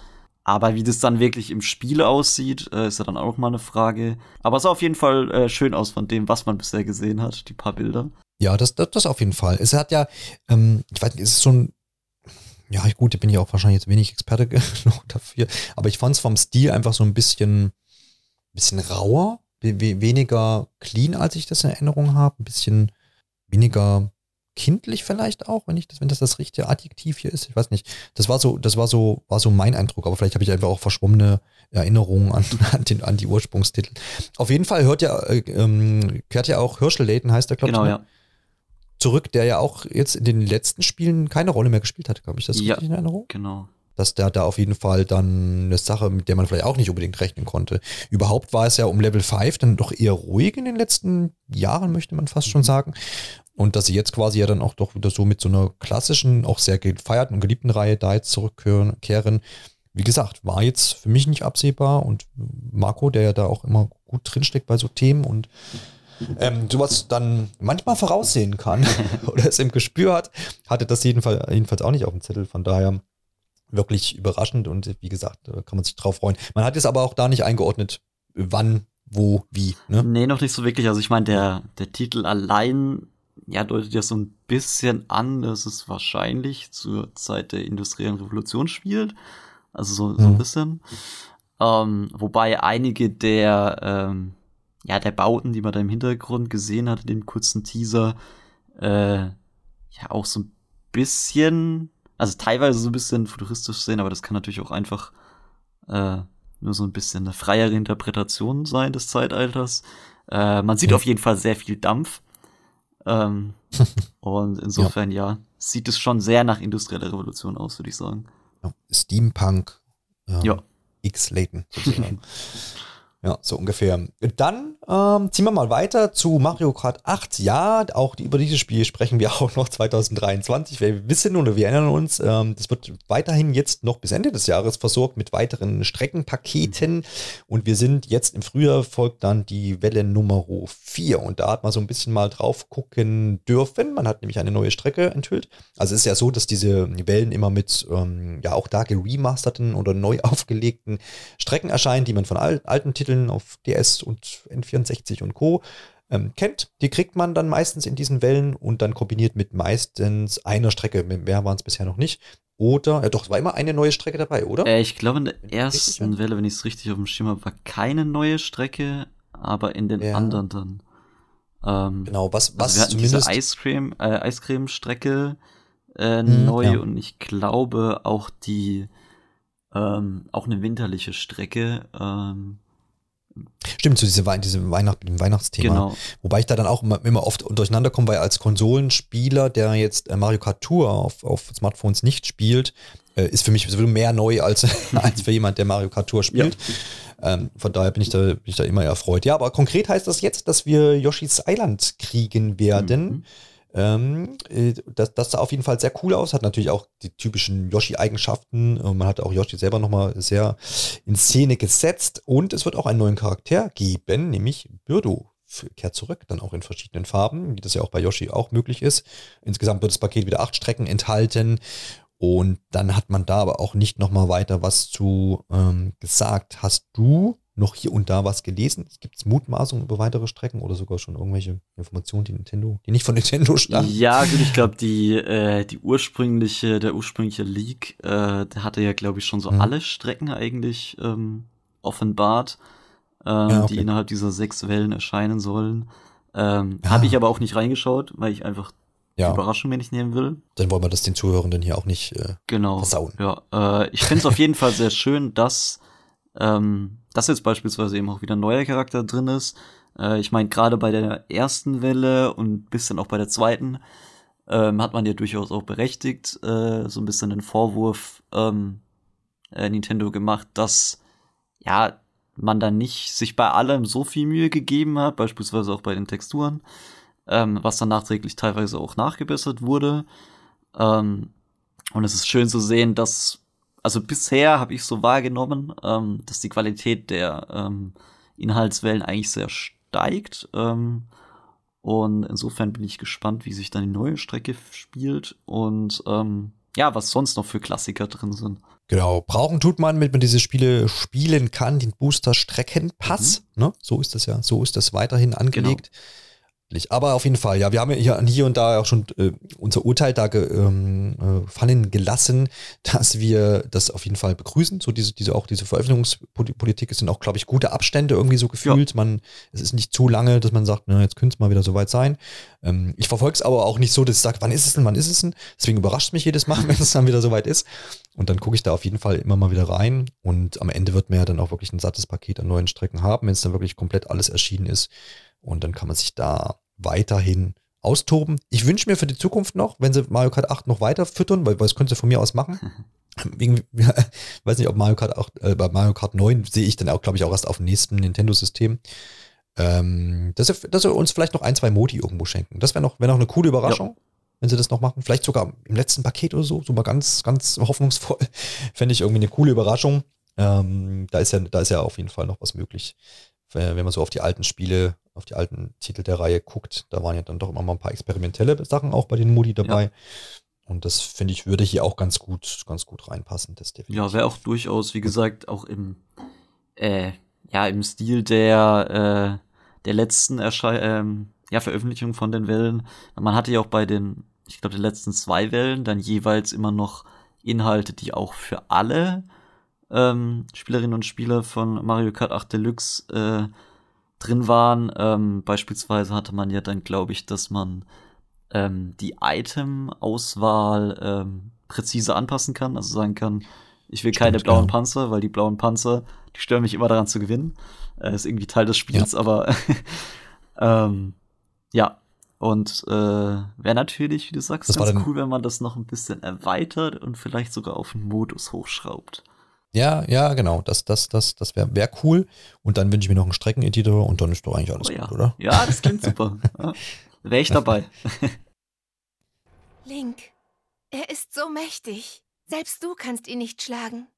Aber wie das dann wirklich im Spiel aussieht, äh, ist ja dann auch mal eine Frage. Aber es sah auf jeden Fall äh, schön aus von dem, was man bisher gesehen hat, die paar Bilder. Ja, das, das, das auf jeden Fall. Es hat ja, ähm, ich weiß nicht, es ist so ein, ja gut, da bin ich auch wahrscheinlich jetzt wenig Experte [LAUGHS] genug dafür, aber ich fand es vom Stil einfach so ein bisschen, bisschen rauer, weniger clean, als ich das in Erinnerung habe, ein bisschen weniger kindlich vielleicht auch, wenn ich das, wenn das das richtige Adjektiv hier ist. Ich weiß nicht. Das war so, das war so, war so mein Eindruck, aber vielleicht habe ich einfach auch verschwommene Erinnerungen an, [LAUGHS] an, den, an die Ursprungstitel. Auf jeden Fall hört ja, äh, ähm, kehrt ja auch Hirschel Layton, heißt der, glaube genau, ich. Genau, ja. Zurück, der ja auch jetzt in den letzten Spielen keine Rolle mehr gespielt hat, glaube ich. Das ja, richtig in Erinnerung? Genau dass der da auf jeden Fall dann eine Sache, mit der man vielleicht auch nicht unbedingt rechnen konnte. Überhaupt war es ja um Level 5 dann doch eher ruhig in den letzten Jahren, möchte man fast schon mhm. sagen. Und dass sie jetzt quasi ja dann auch doch wieder so mit so einer klassischen, auch sehr gefeierten und geliebten Reihe da jetzt zurückkehren. Wie gesagt, war jetzt für mich nicht absehbar und Marco, der ja da auch immer gut drinsteckt bei so Themen und ähm, sowas dann manchmal voraussehen kann [LAUGHS] oder es im Gespür hat, hatte das jedenfalls, jedenfalls auch nicht auf dem Zettel. Von daher wirklich überraschend und wie gesagt, da kann man sich drauf freuen. Man hat es aber auch da nicht eingeordnet, wann, wo, wie. Ne? Nee, noch nicht so wirklich. Also ich meine, der, der Titel allein ja, deutet ja so ein bisschen an, dass es wahrscheinlich zur Zeit der industriellen Revolution spielt. Also so, so ein mhm. bisschen. Ähm, wobei einige der, ähm, ja, der Bauten, die man da im Hintergrund gesehen hat, in dem kurzen Teaser, äh, ja, auch so ein bisschen, also teilweise so ein bisschen futuristisch sehen, aber das kann natürlich auch einfach äh, nur so ein bisschen eine freiere Interpretation sein des Zeitalters. Äh, man sieht ja. auf jeden Fall sehr viel Dampf. Ähm, [LAUGHS] und insofern, ja. ja. sieht es schon sehr nach industrieller Revolution aus, würde ich sagen. Ja. Steampunk. Ähm, ja. X-Layton sozusagen. [LAUGHS] Ja, so ungefähr. Dann ähm, ziehen wir mal weiter zu Mario Kart 8. Ja, auch über dieses Spiel sprechen wir [LAUGHS] auch noch 2023. Wir wissen oder wir erinnern uns, ähm, das wird weiterhin jetzt noch bis Ende des Jahres versorgt mit weiteren Streckenpaketen. Und wir sind jetzt im Frühjahr folgt dann die Welle Nummer 4. Und da hat man so ein bisschen mal drauf gucken dürfen. Man hat nämlich eine neue Strecke enthüllt. Also es ist ja so, dass diese Wellen immer mit ähm, ja auch da geremasterten oder neu [LAUGHS] aufgelegten Strecken erscheinen, die man von al alten Titeln Titeln auf DS und N64 und Co. Ähm, kennt. Die kriegt man dann meistens in diesen Wellen und dann kombiniert mit meistens einer Strecke. Mehr waren es bisher noch nicht. Oder, ja doch, es war immer eine neue Strecke dabei, oder? Äh, ich glaube, in der ersten Welle, wenn ich es richtig auf dem Schirm habe, war keine neue Strecke, aber in den ja. anderen dann. Ähm, genau, was, was also wir hatten zumindest. Diese Eiscreme, äh, Eiscreme-Strecke äh, hm, neu ja. und ich glaube auch die, ähm, auch eine winterliche Strecke, ähm, Stimmt, zu diesem, diesem Weihnacht, dem Weihnachtsthema. Genau. Wobei ich da dann auch immer, immer oft durcheinander komme, weil als Konsolenspieler, der jetzt äh, Mario Kart Tour auf, auf Smartphones nicht spielt, äh, ist für mich mehr neu als, [LAUGHS] als für jemand, der Mario Kart Tour spielt. Ja. Ähm, von daher bin ich, da, bin ich da immer erfreut. Ja, aber konkret heißt das jetzt, dass wir Yoshi's Island kriegen werden. Mhm. Ähm, äh, das, das sah auf jeden Fall sehr cool aus, hat natürlich auch die typischen Yoshi-Eigenschaften. Äh, man hat auch Yoshi selber nochmal sehr in Szene gesetzt und es wird auch einen neuen Charakter geben, nämlich Birdo kehrt zurück, dann auch in verschiedenen Farben, wie das ja auch bei Yoshi auch möglich ist. Insgesamt wird das Paket wieder acht Strecken enthalten und dann hat man da aber auch nicht nochmal weiter was zu ähm, gesagt. Hast du noch hier und da was gelesen? Gibt es Mutmaßungen über weitere Strecken oder sogar schon irgendwelche Informationen, die Nintendo, die nicht von Nintendo stammen? Ja, gut, ich glaube, [LAUGHS] die, äh, die ursprüngliche, der ursprüngliche Leak, äh, der hatte ja, glaube ich, schon so hm. alle Strecken eigentlich ähm, offenbart, äh, ja, okay. die innerhalb dieser sechs Wellen erscheinen sollen. Ähm, ja. Habe ich aber auch nicht reingeschaut, weil ich einfach ja. die Überraschung mir nicht nehmen will. Dann wollen wir das den Zuhörenden hier auch nicht äh, genau. versauen. Ja, äh, ich finde es auf jeden Fall sehr schön, dass ähm, dass jetzt beispielsweise eben auch wieder ein neuer Charakter drin ist. Äh, ich meine, gerade bei der ersten Welle und bis dann auch bei der zweiten ähm, hat man ja durchaus auch berechtigt äh, so ein bisschen den Vorwurf ähm, äh, Nintendo gemacht, dass ja man dann nicht sich bei allem so viel Mühe gegeben hat, beispielsweise auch bei den Texturen, ähm, was dann nachträglich teilweise auch nachgebessert wurde. Ähm, und es ist schön zu sehen, dass also bisher habe ich so wahrgenommen, ähm, dass die Qualität der ähm, Inhaltswellen eigentlich sehr steigt. Ähm, und insofern bin ich gespannt, wie sich dann die neue Strecke spielt und ähm, ja, was sonst noch für Klassiker drin sind. Genau, brauchen tut man, damit man diese Spiele spielen kann, den Booster Streckenpass. Mhm. Ne? So ist das ja, so ist das weiterhin angelegt. Genau. Aber auf jeden Fall, ja, wir haben ja hier und da auch schon äh, unser Urteil da ge, ähm, äh, fallen gelassen, dass wir das auf jeden Fall begrüßen. So diese, diese auch diese Veröffentlichungspolitik sind auch, glaube ich, gute Abstände irgendwie so gefühlt. Ja. Man, es ist nicht zu lange, dass man sagt, na, jetzt könnte es mal wieder soweit sein. Ähm, ich verfolge es aber auch nicht so, dass ich sage, wann ist es denn, wann ist es denn? Deswegen überrascht es mich jedes Mal, [LAUGHS] wenn es dann wieder soweit ist. Und dann gucke ich da auf jeden Fall immer mal wieder rein. Und am Ende wird man ja dann auch wirklich ein sattes Paket an neuen Strecken haben, wenn es dann wirklich komplett alles erschienen ist. Und dann kann man sich da weiterhin austoben. Ich wünsche mir für die Zukunft noch, wenn sie Mario Kart 8 noch weiter füttern, weil was können sie von mir aus machen? [LAUGHS] Wegen, [LAUGHS] weiß nicht, ob Mario Kart 8, äh, bei Mario Kart 9 sehe ich dann auch, glaube ich, auch erst auf dem nächsten Nintendo-System. Ähm, dass, sie, dass sie uns vielleicht noch ein, zwei Modi irgendwo schenken. Das wäre noch, wär noch eine coole Überraschung, ja. wenn sie das noch machen. Vielleicht sogar im letzten Paket oder so, so mal ganz, ganz [LAUGHS] hoffnungsvoll. Fände ich irgendwie eine coole Überraschung. Ähm, da, ist ja, da ist ja auf jeden Fall noch was möglich wenn man so auf die alten Spiele, auf die alten Titel der Reihe guckt, da waren ja dann doch immer mal ein paar experimentelle Sachen auch bei den Modi dabei. Ja. Und das finde ich würde hier auch ganz gut, ganz gut reinpassen. Das definitiv. Ja, wäre auch durchaus, wie gesagt, auch im, äh, ja, im Stil der, äh, der letzten Erschei ähm, ja, Veröffentlichung von den Wellen. Man hatte ja auch bei den, ich glaube, den letzten zwei Wellen dann jeweils immer noch Inhalte, die auch für alle ähm, Spielerinnen und Spieler von Mario Kart 8 Deluxe äh, drin waren. Ähm, beispielsweise hatte man ja dann, glaube ich, dass man ähm, die Item-Auswahl ähm, präzise anpassen kann. Also sagen kann, ich will Stimmt, keine blauen ja. Panzer, weil die blauen Panzer, die stören mich immer daran zu gewinnen. Äh, ist irgendwie Teil des Spiels, ja. aber [LAUGHS] ähm, ja. Und äh, wäre natürlich, wie du sagst, das ganz cool, wenn man das noch ein bisschen erweitert und vielleicht sogar auf den Modus hochschraubt. Ja, ja, genau. Das, das, das, das wäre wär cool. Und dann wünsche ich mir noch einen Streckeneditor und dann ist doch eigentlich alles Oh ja. gut, oder? Ja, das klingt [LAUGHS] super. Ja. Wäre ich dabei. [LAUGHS] Link, er ist so mächtig. Selbst du kannst ihn nicht schlagen.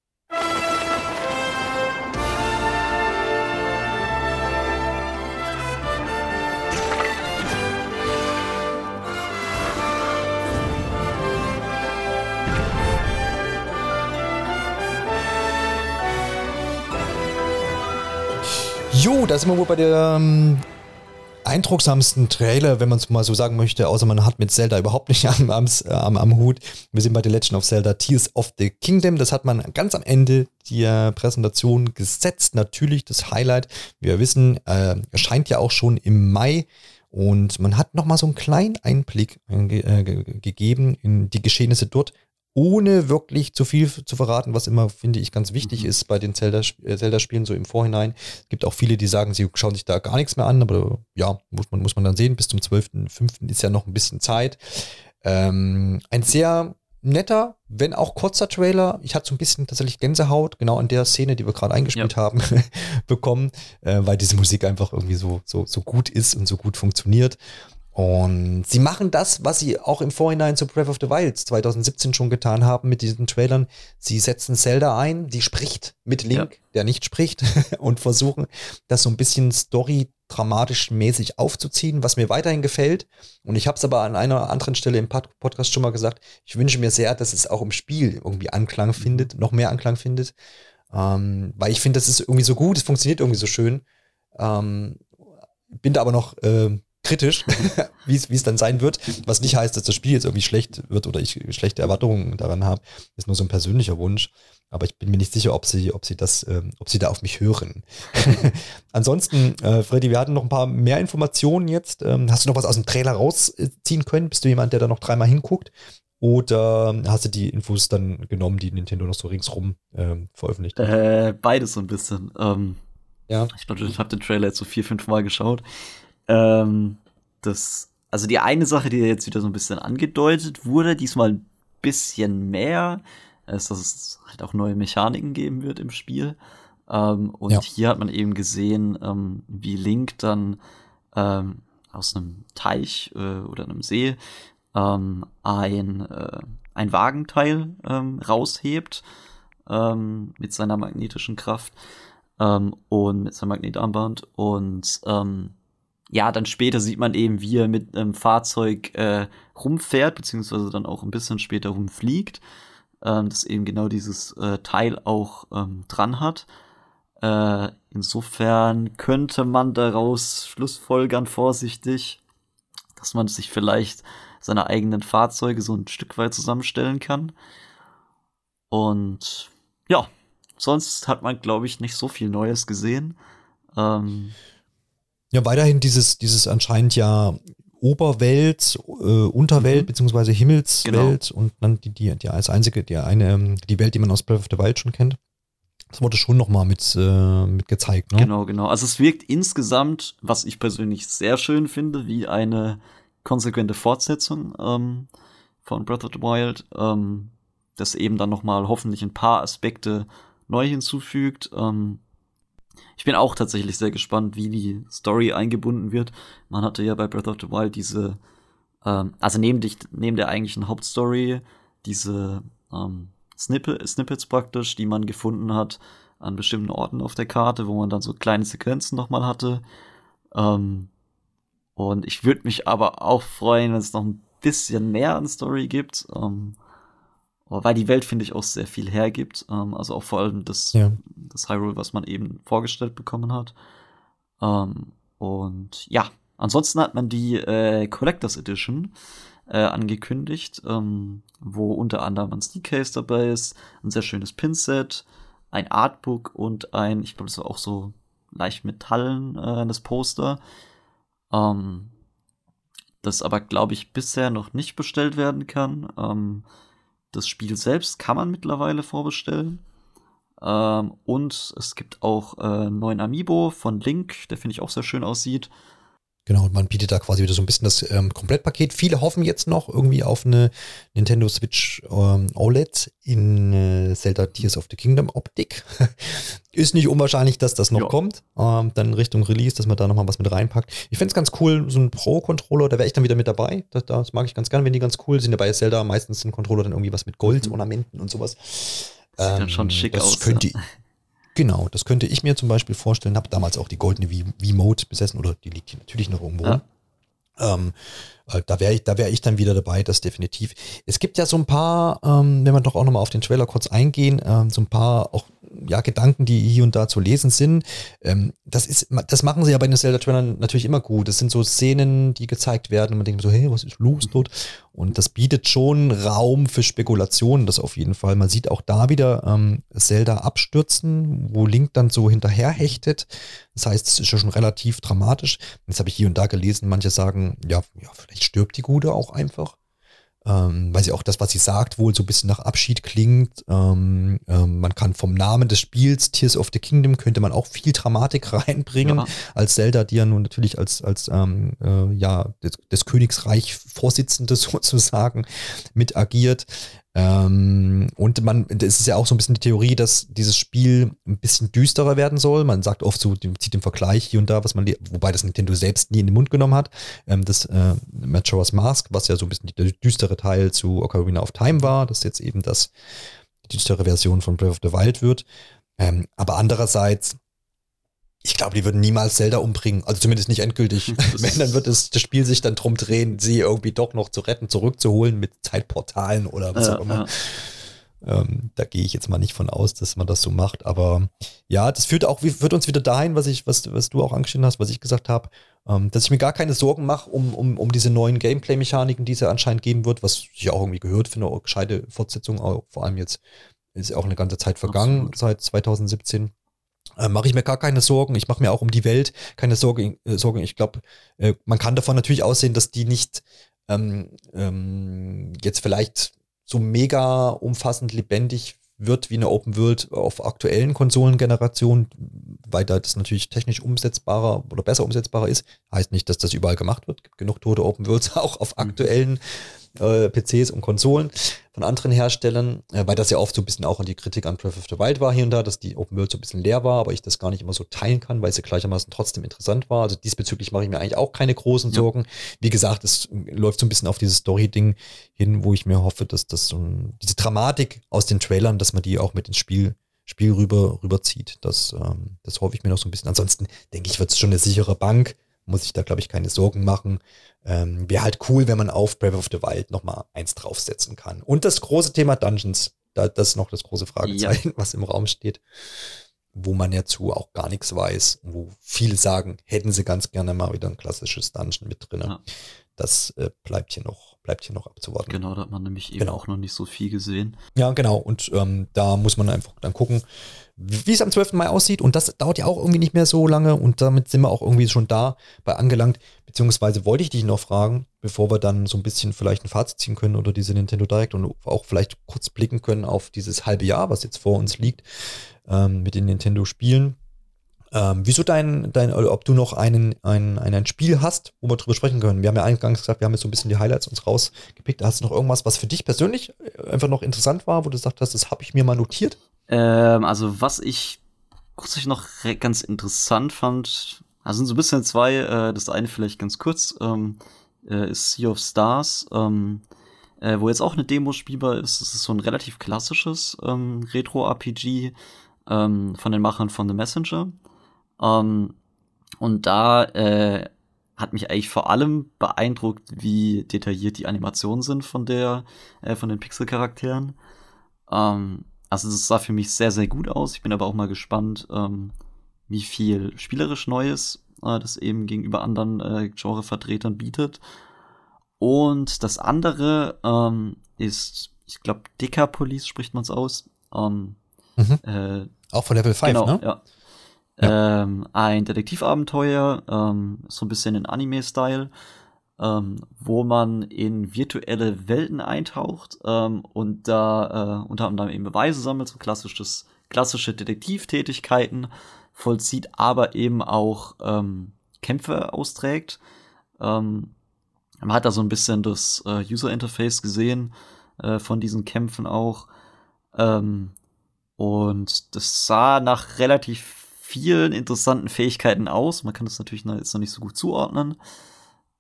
Jo, da sind wir wohl bei der ähm, eindrucksamsten Trailer, wenn man es mal so sagen möchte, außer man hat mit Zelda überhaupt nicht [LAUGHS] am, am, am, am Hut. Wir sind bei The Legend of Zelda Tears of the Kingdom. Das hat man ganz am Ende der Präsentation gesetzt. Natürlich das Highlight. wie Wir wissen, äh, erscheint ja auch schon im Mai. Und man hat nochmal so einen kleinen Einblick äh, äh, gegeben in die Geschehnisse dort ohne wirklich zu viel zu verraten, was immer, finde ich, ganz wichtig Mhm. ist bei den Zelda-Spielen Zelda so im Vorhinein. Es gibt auch viele, die sagen, sie schauen sich da gar nichts mehr an, aber ja, muss man, muss man dann sehen. Bis zum 12.05. ist ja noch ein bisschen Zeit. Ähm, ein sehr netter, wenn auch kurzer Trailer. Ich hatte so ein bisschen tatsächlich Gänsehaut, genau an der Szene, die wir gerade eingespielt haben, [LAUGHS] bekommen, äh, weil diese Musik einfach irgendwie so, so, so gut ist und so gut funktioniert. Und sie machen das, was sie auch im Vorhinein zu Breath of the Wild 2017 schon getan haben mit diesen Trailern. Sie setzen Zelda ein, die spricht mit Link, Ja. der nicht spricht, [LAUGHS] und versuchen, das so ein bisschen story-dramatisch mäßig aufzuziehen, was mir weiterhin gefällt. Und ich habe es aber an einer anderen Stelle im Pod Podcast schon mal gesagt, ich wünsche mir sehr, dass es auch im Spiel irgendwie Anklang findet, noch mehr Anklang findet. Ähm, weil ich finde, das ist irgendwie so gut, es funktioniert irgendwie so schön. Ähm, bin da aber noch äh, kritisch, [LAUGHS] wie es dann sein wird. Was nicht heißt, dass das Spiel jetzt irgendwie schlecht wird oder ich schlechte Erwartungen daran habe. Ist nur so ein persönlicher Wunsch. Aber ich bin mir nicht sicher, ob sie, ob sie das, ähm, ob sie da auf mich hören. [LAUGHS] Ansonsten, äh, Freddy, wir hatten noch ein paar mehr Informationen jetzt. Ähm, hast du noch was aus dem Trailer rausziehen können? Bist du jemand, der da noch dreimal hinguckt? Oder hast du die Infos dann genommen, die Nintendo noch so ringsrum ähm, veröffentlicht hat? Äh, beides so ein bisschen. Ähm, Ja. Ich glaube, ich habe den Trailer jetzt so vier, fünf Mal geschaut. Ähm, das, also die eine Sache, die jetzt wieder so ein bisschen angedeutet wurde, diesmal ein bisschen mehr, ist, dass es halt auch neue Mechaniken geben wird im Spiel. Ähm, und Ja. hier hat man eben gesehen, ähm, wie Link dann ähm, aus einem Teich äh, oder einem See ähm, ein, äh, ein Wagenteil ähm, raushebt ähm, mit seiner magnetischen Kraft ähm, und mit seinem Magnetarmband und ähm, ja, dann später sieht man eben, wie er mit einem Fahrzeug äh, rumfährt, beziehungsweise dann auch ein bisschen später rumfliegt, ähm, das eben genau dieses äh, Teil auch ähm, dran hat. Äh, insofern könnte man daraus schlussfolgern, vorsichtig, dass man sich vielleicht seine eigenen Fahrzeuge so ein Stück weit zusammenstellen kann. Und ja, sonst hat man, glaube ich, nicht so viel Neues gesehen. Ähm, Ja, weiterhin dieses, dieses anscheinend ja Oberwelt, äh, Unterwelt, Mhm. beziehungsweise Himmelswelt und dann die, die, die als einzige, die eine, die Welt, die man aus Breath of the Wild schon kennt. Das wurde schon nochmal mit, äh, mit gezeigt, ne? Genau, genau. Also es wirkt insgesamt, was ich persönlich sehr schön finde, wie eine konsequente Fortsetzung ähm, von Breath of the Wild, ähm, das eben dann noch mal hoffentlich ein paar Aspekte neu hinzufügt. Ähm, ich bin auch tatsächlich sehr gespannt, wie die Story eingebunden wird. Man hatte ja bei Breath of the Wild diese, ähm, also neben, dich, neben der eigentlichen Hauptstory, diese ähm, Snippet, Snippets praktisch, die man gefunden hat an bestimmten Orten auf der Karte, wo man dann so kleine Sequenzen nochmal hatte. Ähm, und ich würde mich aber auch freuen, wenn es noch ein bisschen mehr an Story gibt. Ähm, weil die Welt, finde ich, auch sehr viel hergibt. Ähm, also auch vor allem das, Ja. das Hyrule, was man eben vorgestellt bekommen hat. Ähm, und ja, ansonsten hat man die äh, Collectors Edition äh, angekündigt, ähm, wo unter anderem ein Steelcase dabei ist, ein sehr schönes Pinset, ein Artbook und ein, ich glaube, das war auch so leicht Metallen, äh, das Poster. Ähm, das aber, glaube ich, bisher noch nicht bestellt werden kann. Das Spiel selbst kann man mittlerweile vorbestellen. Ähm, und es gibt auch äh, neuen Amiibo von Link, der finde ich auch sehr schön aussieht. Genau, man bietet da quasi wieder so ein bisschen das ähm, Komplettpaket. Viele hoffen jetzt noch irgendwie auf eine Nintendo Switch ähm, OLED in äh, Zelda Tears of the Kingdom Optik. [LAUGHS] Ist nicht unwahrscheinlich, dass das noch jo. kommt. Ähm, dann Richtung Release, dass man da nochmal was mit reinpackt. Ich finde es ganz cool, so ein Pro-Controller, da wäre ich dann wieder mit dabei. Das, das, mag ich ganz gern, wenn die ganz cool sind. Bei Zelda meistens sind Controller dann irgendwie was mit Gold-Ornamenten und sowas. Sieht ähm, dann schon schick das aus. Könnte, ja. Genau, das könnte ich mir zum Beispiel vorstellen. Habe damals auch die goldene V-Mode besessen oder die liegt hier natürlich noch irgendwo. Ja. Ähm, äh, da wäre ich, da wäre ich dann wieder dabei, das definitiv. Es gibt ja so ein paar, ähm, wenn wir doch auch nochmal auf den Trailer kurz eingehen, ähm, so ein paar auch ja, Gedanken, die hier und da zu lesen sind. Ähm, das ist, das machen sie ja bei den Zelda-Trailern natürlich immer gut. Das sind so Szenen, die gezeigt werden und man denkt so, hey, was ist los dort? Und das bietet schon Raum für Spekulationen, das auf jeden Fall. Man sieht auch da wieder ähm, Zelda abstürzen, wo Link dann so hinterherhechtet. Das heißt, es ist schon relativ dramatisch. Jetzt habe ich hier und da gelesen, manche sagen, ja, ja, vielleicht stirbt die Gute auch einfach ähm, weil sie auch das, was sie sagt, wohl so ein bisschen nach Abschied klingt. Ähm, ähm, man kann vom Namen des Spiels, Tears of the Kingdom, könnte man auch viel Dramatik [LAUGHS] reinbringen, ja. als Zelda, die ja nun natürlich als, als ähm, äh, ja, des, des Königsreich Vorsitzende [LAUGHS] sozusagen mit agiert. Ähm, und man, es ist ja auch so ein bisschen die Theorie, dass dieses Spiel ein bisschen düsterer werden soll. Man sagt oft so, zieht den Vergleich hier und da, was man, wobei das Nintendo selbst nie in den Mund genommen hat. Ähm, das äh, Majora's Mask, was ja so ein bisschen der düstere Teil zu Ocarina of Time war, das jetzt eben das die düstere Version von Breath of the Wild wird. Ähm, aber andererseits ich glaube, die würden niemals Zelda umbringen. Also zumindest nicht endgültig. [LAUGHS] Wenn, dann wird es, das Spiel sich dann drum drehen, sie irgendwie doch noch zu retten, zurückzuholen mit Zeitportalen oder was ja, auch immer. Ja. Ähm, da gehe ich jetzt mal nicht von aus, dass man das so macht. Aber ja, das führt auch, führt uns wieder dahin, was ich, was, was du auch angeschnitten hast, was ich gesagt habe, ähm, dass ich mir gar keine Sorgen mache um, um, um diese neuen Gameplay-Mechaniken, die es ja anscheinend geben wird, was ich auch irgendwie gehört für eine gescheite Fortsetzung, vor allem jetzt ist auch eine ganze Zeit vergangen, Absolut. seit 2017 äh, mache ich mir gar keine Sorgen. Ich mache mir auch um die Welt keine Sorge, äh, Sorgen. Ich glaube, äh, man kann davon natürlich aussehen, dass die nicht ähm, ähm, jetzt vielleicht so mega umfassend lebendig wird wie eine Open World auf aktuellen Konsolengenerationen, weil da das natürlich technisch umsetzbarer oder besser umsetzbarer ist. Heißt nicht, dass das überall gemacht wird. Es gibt genug tote Open Worlds [LAUGHS] auch auf mhm. aktuellen äh, PCs und Konsolen von anderen Herstellern, äh, weil das ja oft so ein bisschen auch an die Kritik an Breath of the Wild war hier und da, dass die Open World so ein bisschen leer war, aber ich das gar nicht immer so teilen kann, weil sie gleichermaßen trotzdem interessant war. Also diesbezüglich mache ich mir eigentlich auch keine großen ja. Sorgen. Wie gesagt, es läuft so ein bisschen auf dieses Story-Ding hin, wo ich mir hoffe, dass das so ein, diese Dramatik aus den Trailern, dass man die auch mit ins Spiel Spiel rüber rüberzieht. Das, ähm, das hoffe ich mir noch so ein bisschen. Ansonsten denke ich, wird es schon eine sichere Bank muss ich da, glaube ich, keine Sorgen machen. Ähm, Wäre halt cool, wenn man auf Breath of the Wild nochmal eins draufsetzen kann. Und das große Thema Dungeons, da, das ist noch das große Fragezeichen, ja. [LAUGHS] was im Raum steht, wo man ja zu auch gar nichts weiß, wo viele sagen, hätten sie ganz gerne mal wieder ein klassisches Dungeon mit drin. Ja. Das äh, bleibt hier noch, bleibt hier noch abzuwarten. Genau, da hat man nämlich eben genau. auch noch nicht so viel gesehen. Ja, genau. Und ähm, da muss man einfach dann gucken, wie es am 12. Mai aussieht. Und das dauert ja auch irgendwie nicht mehr so lange. Und damit sind wir auch irgendwie schon da bei angelangt. Beziehungsweise wollte ich dich noch fragen, bevor wir dann so ein bisschen vielleicht ein Fazit ziehen können oder diese Nintendo Direct und auch vielleicht kurz blicken können auf dieses halbe Jahr, was jetzt vor uns liegt, ähm, mit den Nintendo-Spielen. Ähm, wieso dein, dein, ob du noch einen, ein, ein, Spiel hast, wo wir drüber sprechen können? Wir haben ja eingangs gesagt, wir haben jetzt so ein bisschen die Highlights uns rausgepickt. Hast du noch irgendwas, was für dich persönlich einfach noch interessant war, wo du gesagt hast, das habe ich mir mal notiert? Ähm, also was ich kurz noch ganz interessant fand, also sind so ein bisschen zwei, äh, das eine vielleicht ganz kurz, ähm, äh, ist Sea of Stars, ähm, äh, wo jetzt auch eine Demo spielbar ist. Es ist so ein relativ klassisches ähm, Retro-RPG ähm, von den Machern von The Messenger. Ähm, und da äh, hat mich eigentlich vor allem beeindruckt, wie detailliert die Animationen sind von der, äh, von den Pixel-Charakteren. Ähm, also es sah für mich sehr, sehr gut aus. Ich bin aber auch mal gespannt, ähm, wie viel spielerisch Neues äh, das eben gegenüber anderen äh, Genre-Vertretern bietet. Und das andere ähm, ist, ich glaube, Decapolis spricht man es aus. Ähm, mhm. äh, auch von Level 5, genau, ne? Ja. Ähm, ein Detektivabenteuer, ähm, so ein bisschen in Anime-Style ähm, wo man in virtuelle Welten eintaucht ähm, und da äh, unter anderem eben Beweise sammelt, so klassisches, klassische Detektivtätigkeiten vollzieht, aber eben auch ähm, Kämpfe austrägt. Ähm, man hat da so ein bisschen das äh, User Interface gesehen äh, von diesen Kämpfen auch. Und das sah nach relativ vielen interessanten Fähigkeiten aus. Man kann das natürlich jetzt noch nicht so gut zuordnen.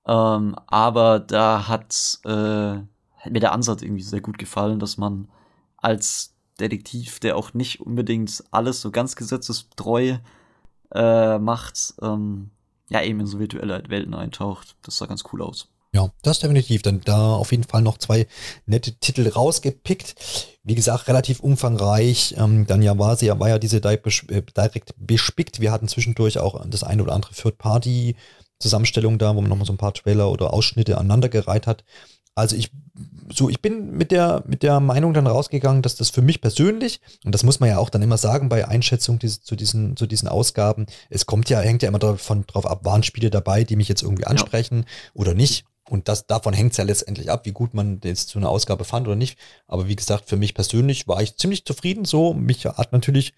Ähm, aber da hat, äh, hat mir der Ansatz irgendwie sehr gut gefallen, dass man als Detektiv, der auch nicht unbedingt alles so ganz gesetzestreu äh, macht, ähm, ja, eben in so virtuelle Welten eintaucht. Das sah ganz cool aus. Ja, das definitiv. Dann da auf jeden Fall noch zwei nette Titel rausgepickt. Wie gesagt, relativ umfangreich. Ähm, dann ja war sie, war ja diese äh, direkt bespickt. Wir hatten zwischendurch auch das eine oder andere Third-Party-Zusammenstellung da, wo man nochmal so ein paar Trailer oder Ausschnitte aneinandergereiht hat. Also ich, so, ich bin mit der, mit der Meinung dann rausgegangen, dass das für mich persönlich, und das muss man ja auch dann immer sagen bei Einschätzung diese, zu, diesen, zu diesen Ausgaben, es kommt ja, hängt ja immer davon drauf ab, waren Spiele dabei, die mich jetzt irgendwie ansprechen ja. oder nicht. Und das, davon hängt es ja letztendlich ab, wie gut man jetzt zu einer Ausgabe fand oder nicht. Aber wie gesagt, für mich persönlich war ich ziemlich zufrieden so. Mich hat natürlich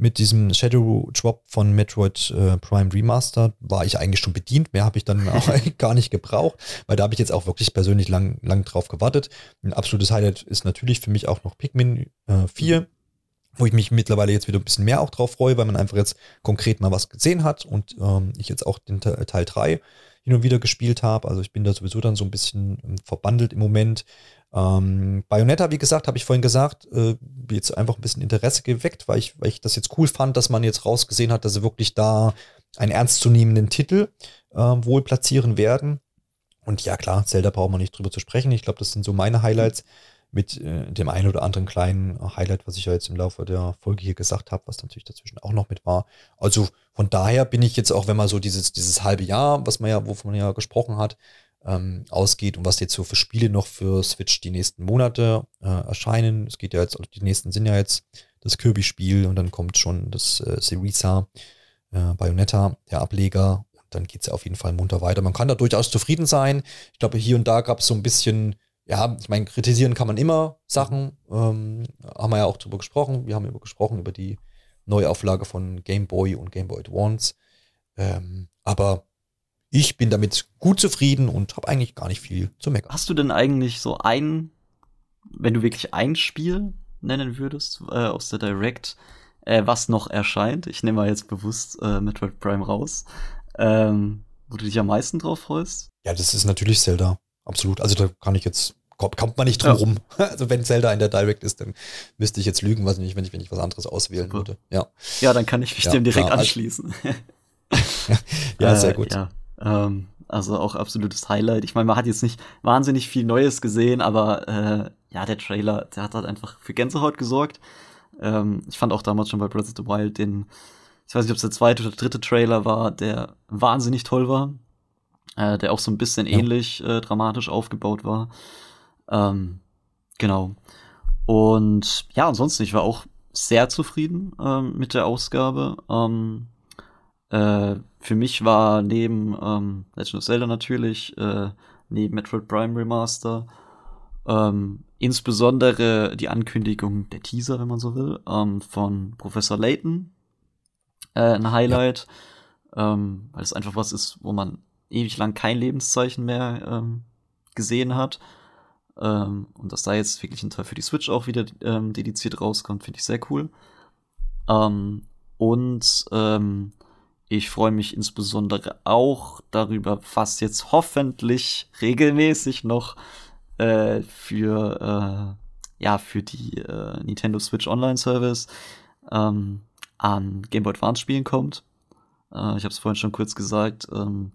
mit diesem Shadow Drop von Metroid äh, Prime Remaster war ich eigentlich schon bedient. Mehr habe ich dann auch [LAUGHS] gar nicht gebraucht, weil da habe ich jetzt auch wirklich persönlich lang, lang drauf gewartet. Ein absolutes Highlight ist natürlich für mich auch noch Pikmin äh, 4, wo ich mich mittlerweile jetzt wieder ein bisschen mehr auch drauf freue, weil man einfach jetzt konkret mal was gesehen hat und ähm, ich jetzt auch den Teil 3 hin und wieder gespielt habe. Also ich bin da sowieso dann so ein bisschen ähm, verbandelt im Moment. Ähm, Bayonetta, wie gesagt, habe ich vorhin gesagt, äh, jetzt einfach ein bisschen Interesse geweckt, weil ich, weil ich das jetzt cool fand, dass man jetzt rausgesehen hat, dass sie wirklich da einen ernstzunehmenden Titel äh, wohl platzieren werden. Und ja, klar, Zelda braucht man nicht drüber zu sprechen. Ich glaube, das sind so meine Highlights mit äh, dem einen oder anderen kleinen Highlight, was ich ja jetzt im Laufe der Folge hier gesagt habe, was natürlich dazwischen auch noch mit war. Also von daher bin ich jetzt auch, wenn man so dieses, dieses halbe Jahr, was man ja, wovon man ja gesprochen hat, ähm, ausgeht und was jetzt so für Spiele noch für Switch die nächsten Monate äh, erscheinen. Es geht ja jetzt, die nächsten sind ja jetzt das Kirby-Spiel und dann kommt schon das äh, Syriza, äh, Bayonetta, der Ableger. Und dann geht es ja auf jeden Fall munter weiter. Man kann da durchaus zufrieden sein. Ich glaube, hier und da gab es so ein bisschen ja, ich meine, kritisieren kann man immer Sachen. Ähm, haben wir ja auch drüber gesprochen. Wir haben über gesprochen über die Neuauflage von Game Boy und Game Boy Advance. Ähm, aber ich bin damit gut zufrieden und habe eigentlich gar nicht viel zu meckern. Hast du denn eigentlich so ein, wenn du wirklich ein Spiel nennen würdest äh, aus der Direct, äh, was noch erscheint? Ich nehme mal jetzt bewusst äh, Metroid Prime raus. Ähm, wo du dich am meisten drauf freust? Ja, das ist natürlich Zelda. Absolut. Also da kann ich jetzt kommt man nicht drum ja. rum. [LAUGHS] Also wenn Zelda in der Direct ist, dann müsste ich jetzt lügen, was nicht, wenn ich, wenn ich was anderes auswählen Super. würde. Ja. Ja, dann kann ich mich ja, dem direkt klar, also anschließen. [LAUGHS] ja, sehr gut. Äh, ja, ähm, also auch absolutes Highlight. Ich meine, man hat jetzt nicht wahnsinnig viel Neues gesehen, aber äh, ja, der Trailer, der hat halt einfach für Gänsehaut gesorgt. Ähm, ich fand auch damals schon bei Breath of the Wild den, ich weiß nicht, ob es der zweite oder dritte Trailer war, der wahnsinnig toll war. Äh, der auch so ein bisschen ähnlich äh, dramatisch aufgebaut war. Ähm, genau. Und ja, ansonsten, ich war auch sehr zufrieden ähm, mit der Ausgabe. Ähm, äh, für mich war neben ähm, Legend of Zelda natürlich, äh, neben Metroid Prime Remaster, ähm, insbesondere die Ankündigung der Teaser, wenn man so will, ähm, von Professor Layton äh, ein Highlight, ja. ähm, weil es einfach was ist, wo man ewig lang kein Lebenszeichen mehr ähm, gesehen hat. Ähm, und dass da jetzt wirklich ein Teil für die Switch auch wieder ähm, dediziert rauskommt, finde ich sehr cool. Ähm, und ähm, ich freue mich insbesondere auch darüber, was jetzt hoffentlich regelmäßig noch äh, für, äh, ja, für die äh, Nintendo Switch Online Service ähm, an Game Boy Advance Spielen kommt. Äh, ich habe es vorhin schon kurz gesagt. Ähm,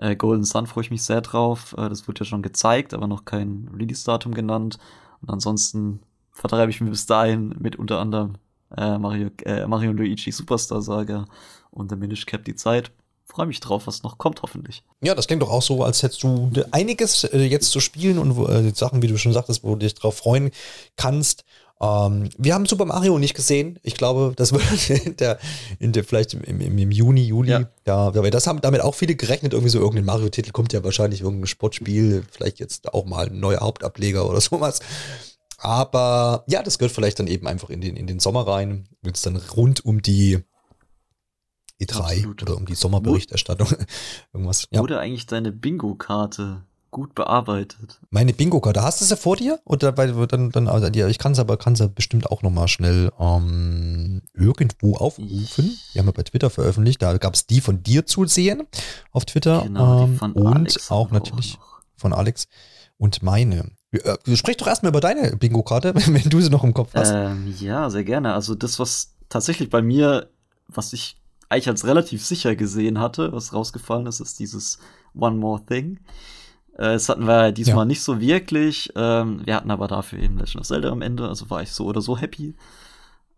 äh, Golden Sun freue ich mich sehr drauf. Äh, das wurde ja schon gezeigt, aber noch kein Release-Datum genannt. Und ansonsten vertreibe ich mich bis dahin mit unter anderem äh, Mario, äh, Mario Luigi Superstar Saga und der Minish Cap die Zeit. Freue mich drauf, was noch kommt, hoffentlich. Ja, das klingt doch auch so, als hättest du einiges äh, jetzt zu spielen und äh, Sachen, wie du schon sagtest, wo du dich drauf freuen kannst. Ähm, wir haben Super Mario nicht gesehen. Ich glaube, das [LAUGHS] wird in der, in der vielleicht im, im, im Juni, Juli. Ja. Da, das haben damit auch viele gerechnet. Irgendwie so irgendein Mario-Titel kommt ja wahrscheinlich irgendein Sportspiel, vielleicht jetzt auch mal ein neuer Hauptableger oder [LAUGHS] sowas. Aber ja, das gehört vielleicht dann eben einfach in den, in den Sommer rein, wenn es dann rund um die E3 Absolut. oder um die Sommerberichterstattung. [LAUGHS] Irgendwas. Ja. Wurde eigentlich deine Bingo-Karte gut bearbeitet? Meine Bingo-Karte, hast du sie vor dir? Oder weil dann, dann also, ja, ich kann sie aber kann sie bestimmt auch nochmal schnell ähm, irgendwo aufrufen. Die haben wir bei Twitter veröffentlicht. Da gab es die von dir zu sehen auf Twitter. Genau, die ähm, von und Alex auch natürlich noch. von Alex und meine. Äh, sprich doch erstmal über deine Bingo-Karte, [LAUGHS] wenn du sie noch im Kopf hast. Ähm, ja, sehr gerne. Also das, was tatsächlich bei mir, was ich eigentlich als relativ sicher gesehen hatte, was rausgefallen ist, ist dieses One More Thing. Äh, das hatten wir diesmal Ja. nicht so wirklich. Ähm, wir hatten aber dafür eben Legend of Zelda am Ende, also war ich so oder so happy.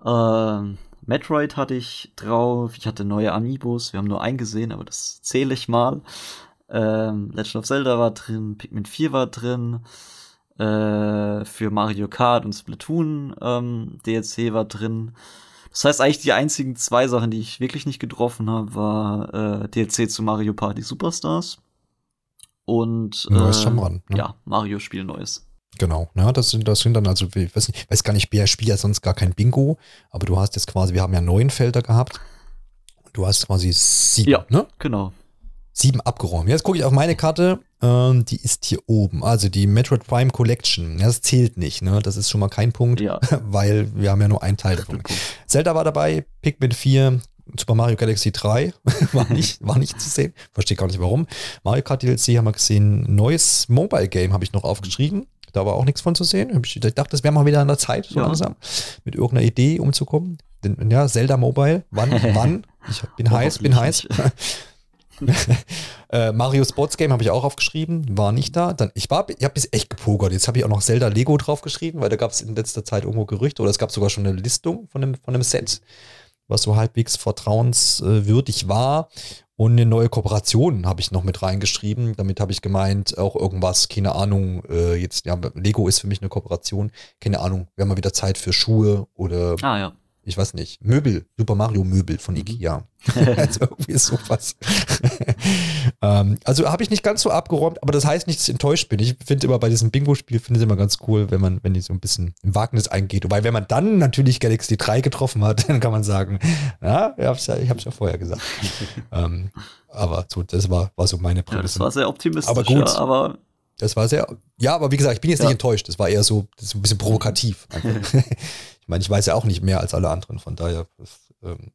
Ähm, Metroid hatte ich drauf, ich hatte neue Amiibos, wir haben nur einen gesehen, aber das zähle ich mal. Ähm, Legend of Zelda war drin, Pikmin 4 war drin, äh, für Mario Kart und Splatoon ähm, DLC war drin. Das heißt, eigentlich die einzigen zwei Sachen, die ich wirklich nicht getroffen habe, war äh, DLC zu Mario Party Superstars und Neues äh, Shyamalan, ne? ja, Mario Spiel Neues. Genau, ja, das sind, das sind dann also, ich weiß, nicht, weiß gar nicht, wer spielt ja sonst gar kein Bingo, aber du hast jetzt quasi, wir haben ja neun Felder gehabt. Du hast quasi sieben, Ja. ne? Genau. Sieben abgeräumt. Jetzt gucke ich auf meine Karte, ähm, die ist hier oben. Also die Metroid Prime Collection. Das zählt nicht, ne? Das ist schon mal kein Punkt, Ja. [LAUGHS] weil wir haben ja nur einen Teil davon. Zelda war dabei, Pikmin 4, Super Mario Galaxy 3 [LAUGHS] war nicht, war nicht zu sehen. Verstehe gar nicht warum. Mario Kart DLC haben wir gesehen. Neues Mobile Game habe ich noch aufgeschrieben. Da war auch nichts von zu sehen. Ich dachte, das wäre mal wieder an der Zeit, so Ja. langsam, mit irgendeiner Idee umzukommen. Denn, ja, Zelda Mobile. Wann? [LAUGHS] wann? Ich bin heiß, bin heiß. [LAUGHS] äh, Mario Sports Game habe ich auch aufgeschrieben, war nicht da. Dann, ich war, ich habe bis echt gepokert. Jetzt habe ich auch noch Zelda Lego draufgeschrieben, weil da gab es in letzter Zeit irgendwo Gerüchte oder es gab sogar schon eine Listung von einem, von einem Set, was so halbwegs vertrauenswürdig war. Und eine neue Kooperation habe ich noch mit reingeschrieben. Damit habe ich gemeint, auch irgendwas, keine Ahnung, äh, jetzt, ja, Lego ist für mich eine Kooperation. Keine Ahnung, wir haben mal wieder Zeit für Schuhe oder Ah ja. ich weiß nicht, Möbel, Super Mario Möbel von Ikea. [LAUGHS] also irgendwie sowas. Ähm, also habe ich nicht ganz so abgeräumt, aber das heißt nicht, dass ich enttäuscht bin. Ich finde immer bei diesem Bingo-Spiel, finde ich immer ganz cool, wenn man, wenn die so ein bisschen im Wagnis eingeht. Wobei, wenn man dann natürlich Galaxy 3 getroffen hat, [LAUGHS] dann kann man sagen, ja, ich hab's ja, ich hab's ja vorher gesagt. [LAUGHS] ähm, aber so, das war, war so meine ja. Das Prämisse. war sehr optimistisch, Aber gut. Ja, aber Das war sehr, ja, aber wie gesagt, ich bin jetzt Ja. nicht enttäuscht. Das war eher so, das ist ein bisschen provokativ. [LAUGHS] ich meine, ich weiß ja auch nicht mehr als alle anderen, von daher ist, ähm,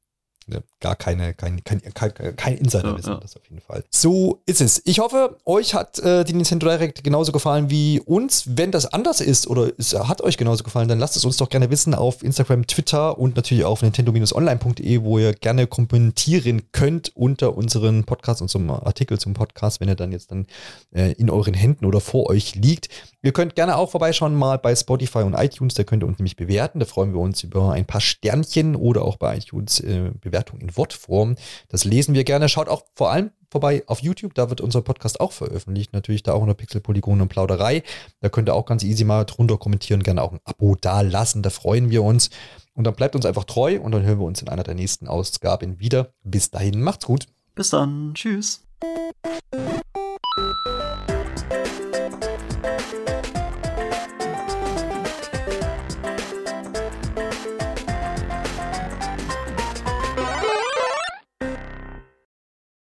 gar keine, kein, kein, kein, kein Insiderwissen, Ja, ja. das auf jeden Fall. So ist es. Ich hoffe, euch hat äh, die Nintendo Direct genauso gefallen wie uns. Wenn das anders ist oder es hat euch genauso gefallen, dann lasst es uns doch gerne wissen auf Instagram, Twitter und natürlich auf nintendo-online.de, wo ihr gerne kommentieren könnt unter unseren Podcast, unserem Artikel zum Podcast, wenn er dann jetzt dann äh, in euren Händen oder vor euch liegt. Ihr könnt gerne auch vorbeischauen mal bei Spotify und iTunes, da könnt ihr uns nämlich bewerten. Da freuen wir uns über ein paar Sternchen oder auch bei iTunes äh, Bewertung in Wortform. Das lesen wir gerne. Schaut auch vor allem vorbei auf YouTube, da wird unser Podcast auch veröffentlicht. Natürlich da auch unter Pixel, Polygon und Plauderei. Da könnt ihr auch ganz easy mal drunter kommentieren, gerne auch ein Abo da lassen, da freuen wir uns. Und dann bleibt uns einfach treu und dann hören wir uns in einer der nächsten Ausgaben wieder. Bis dahin, macht's gut. bis dann. Tschüss.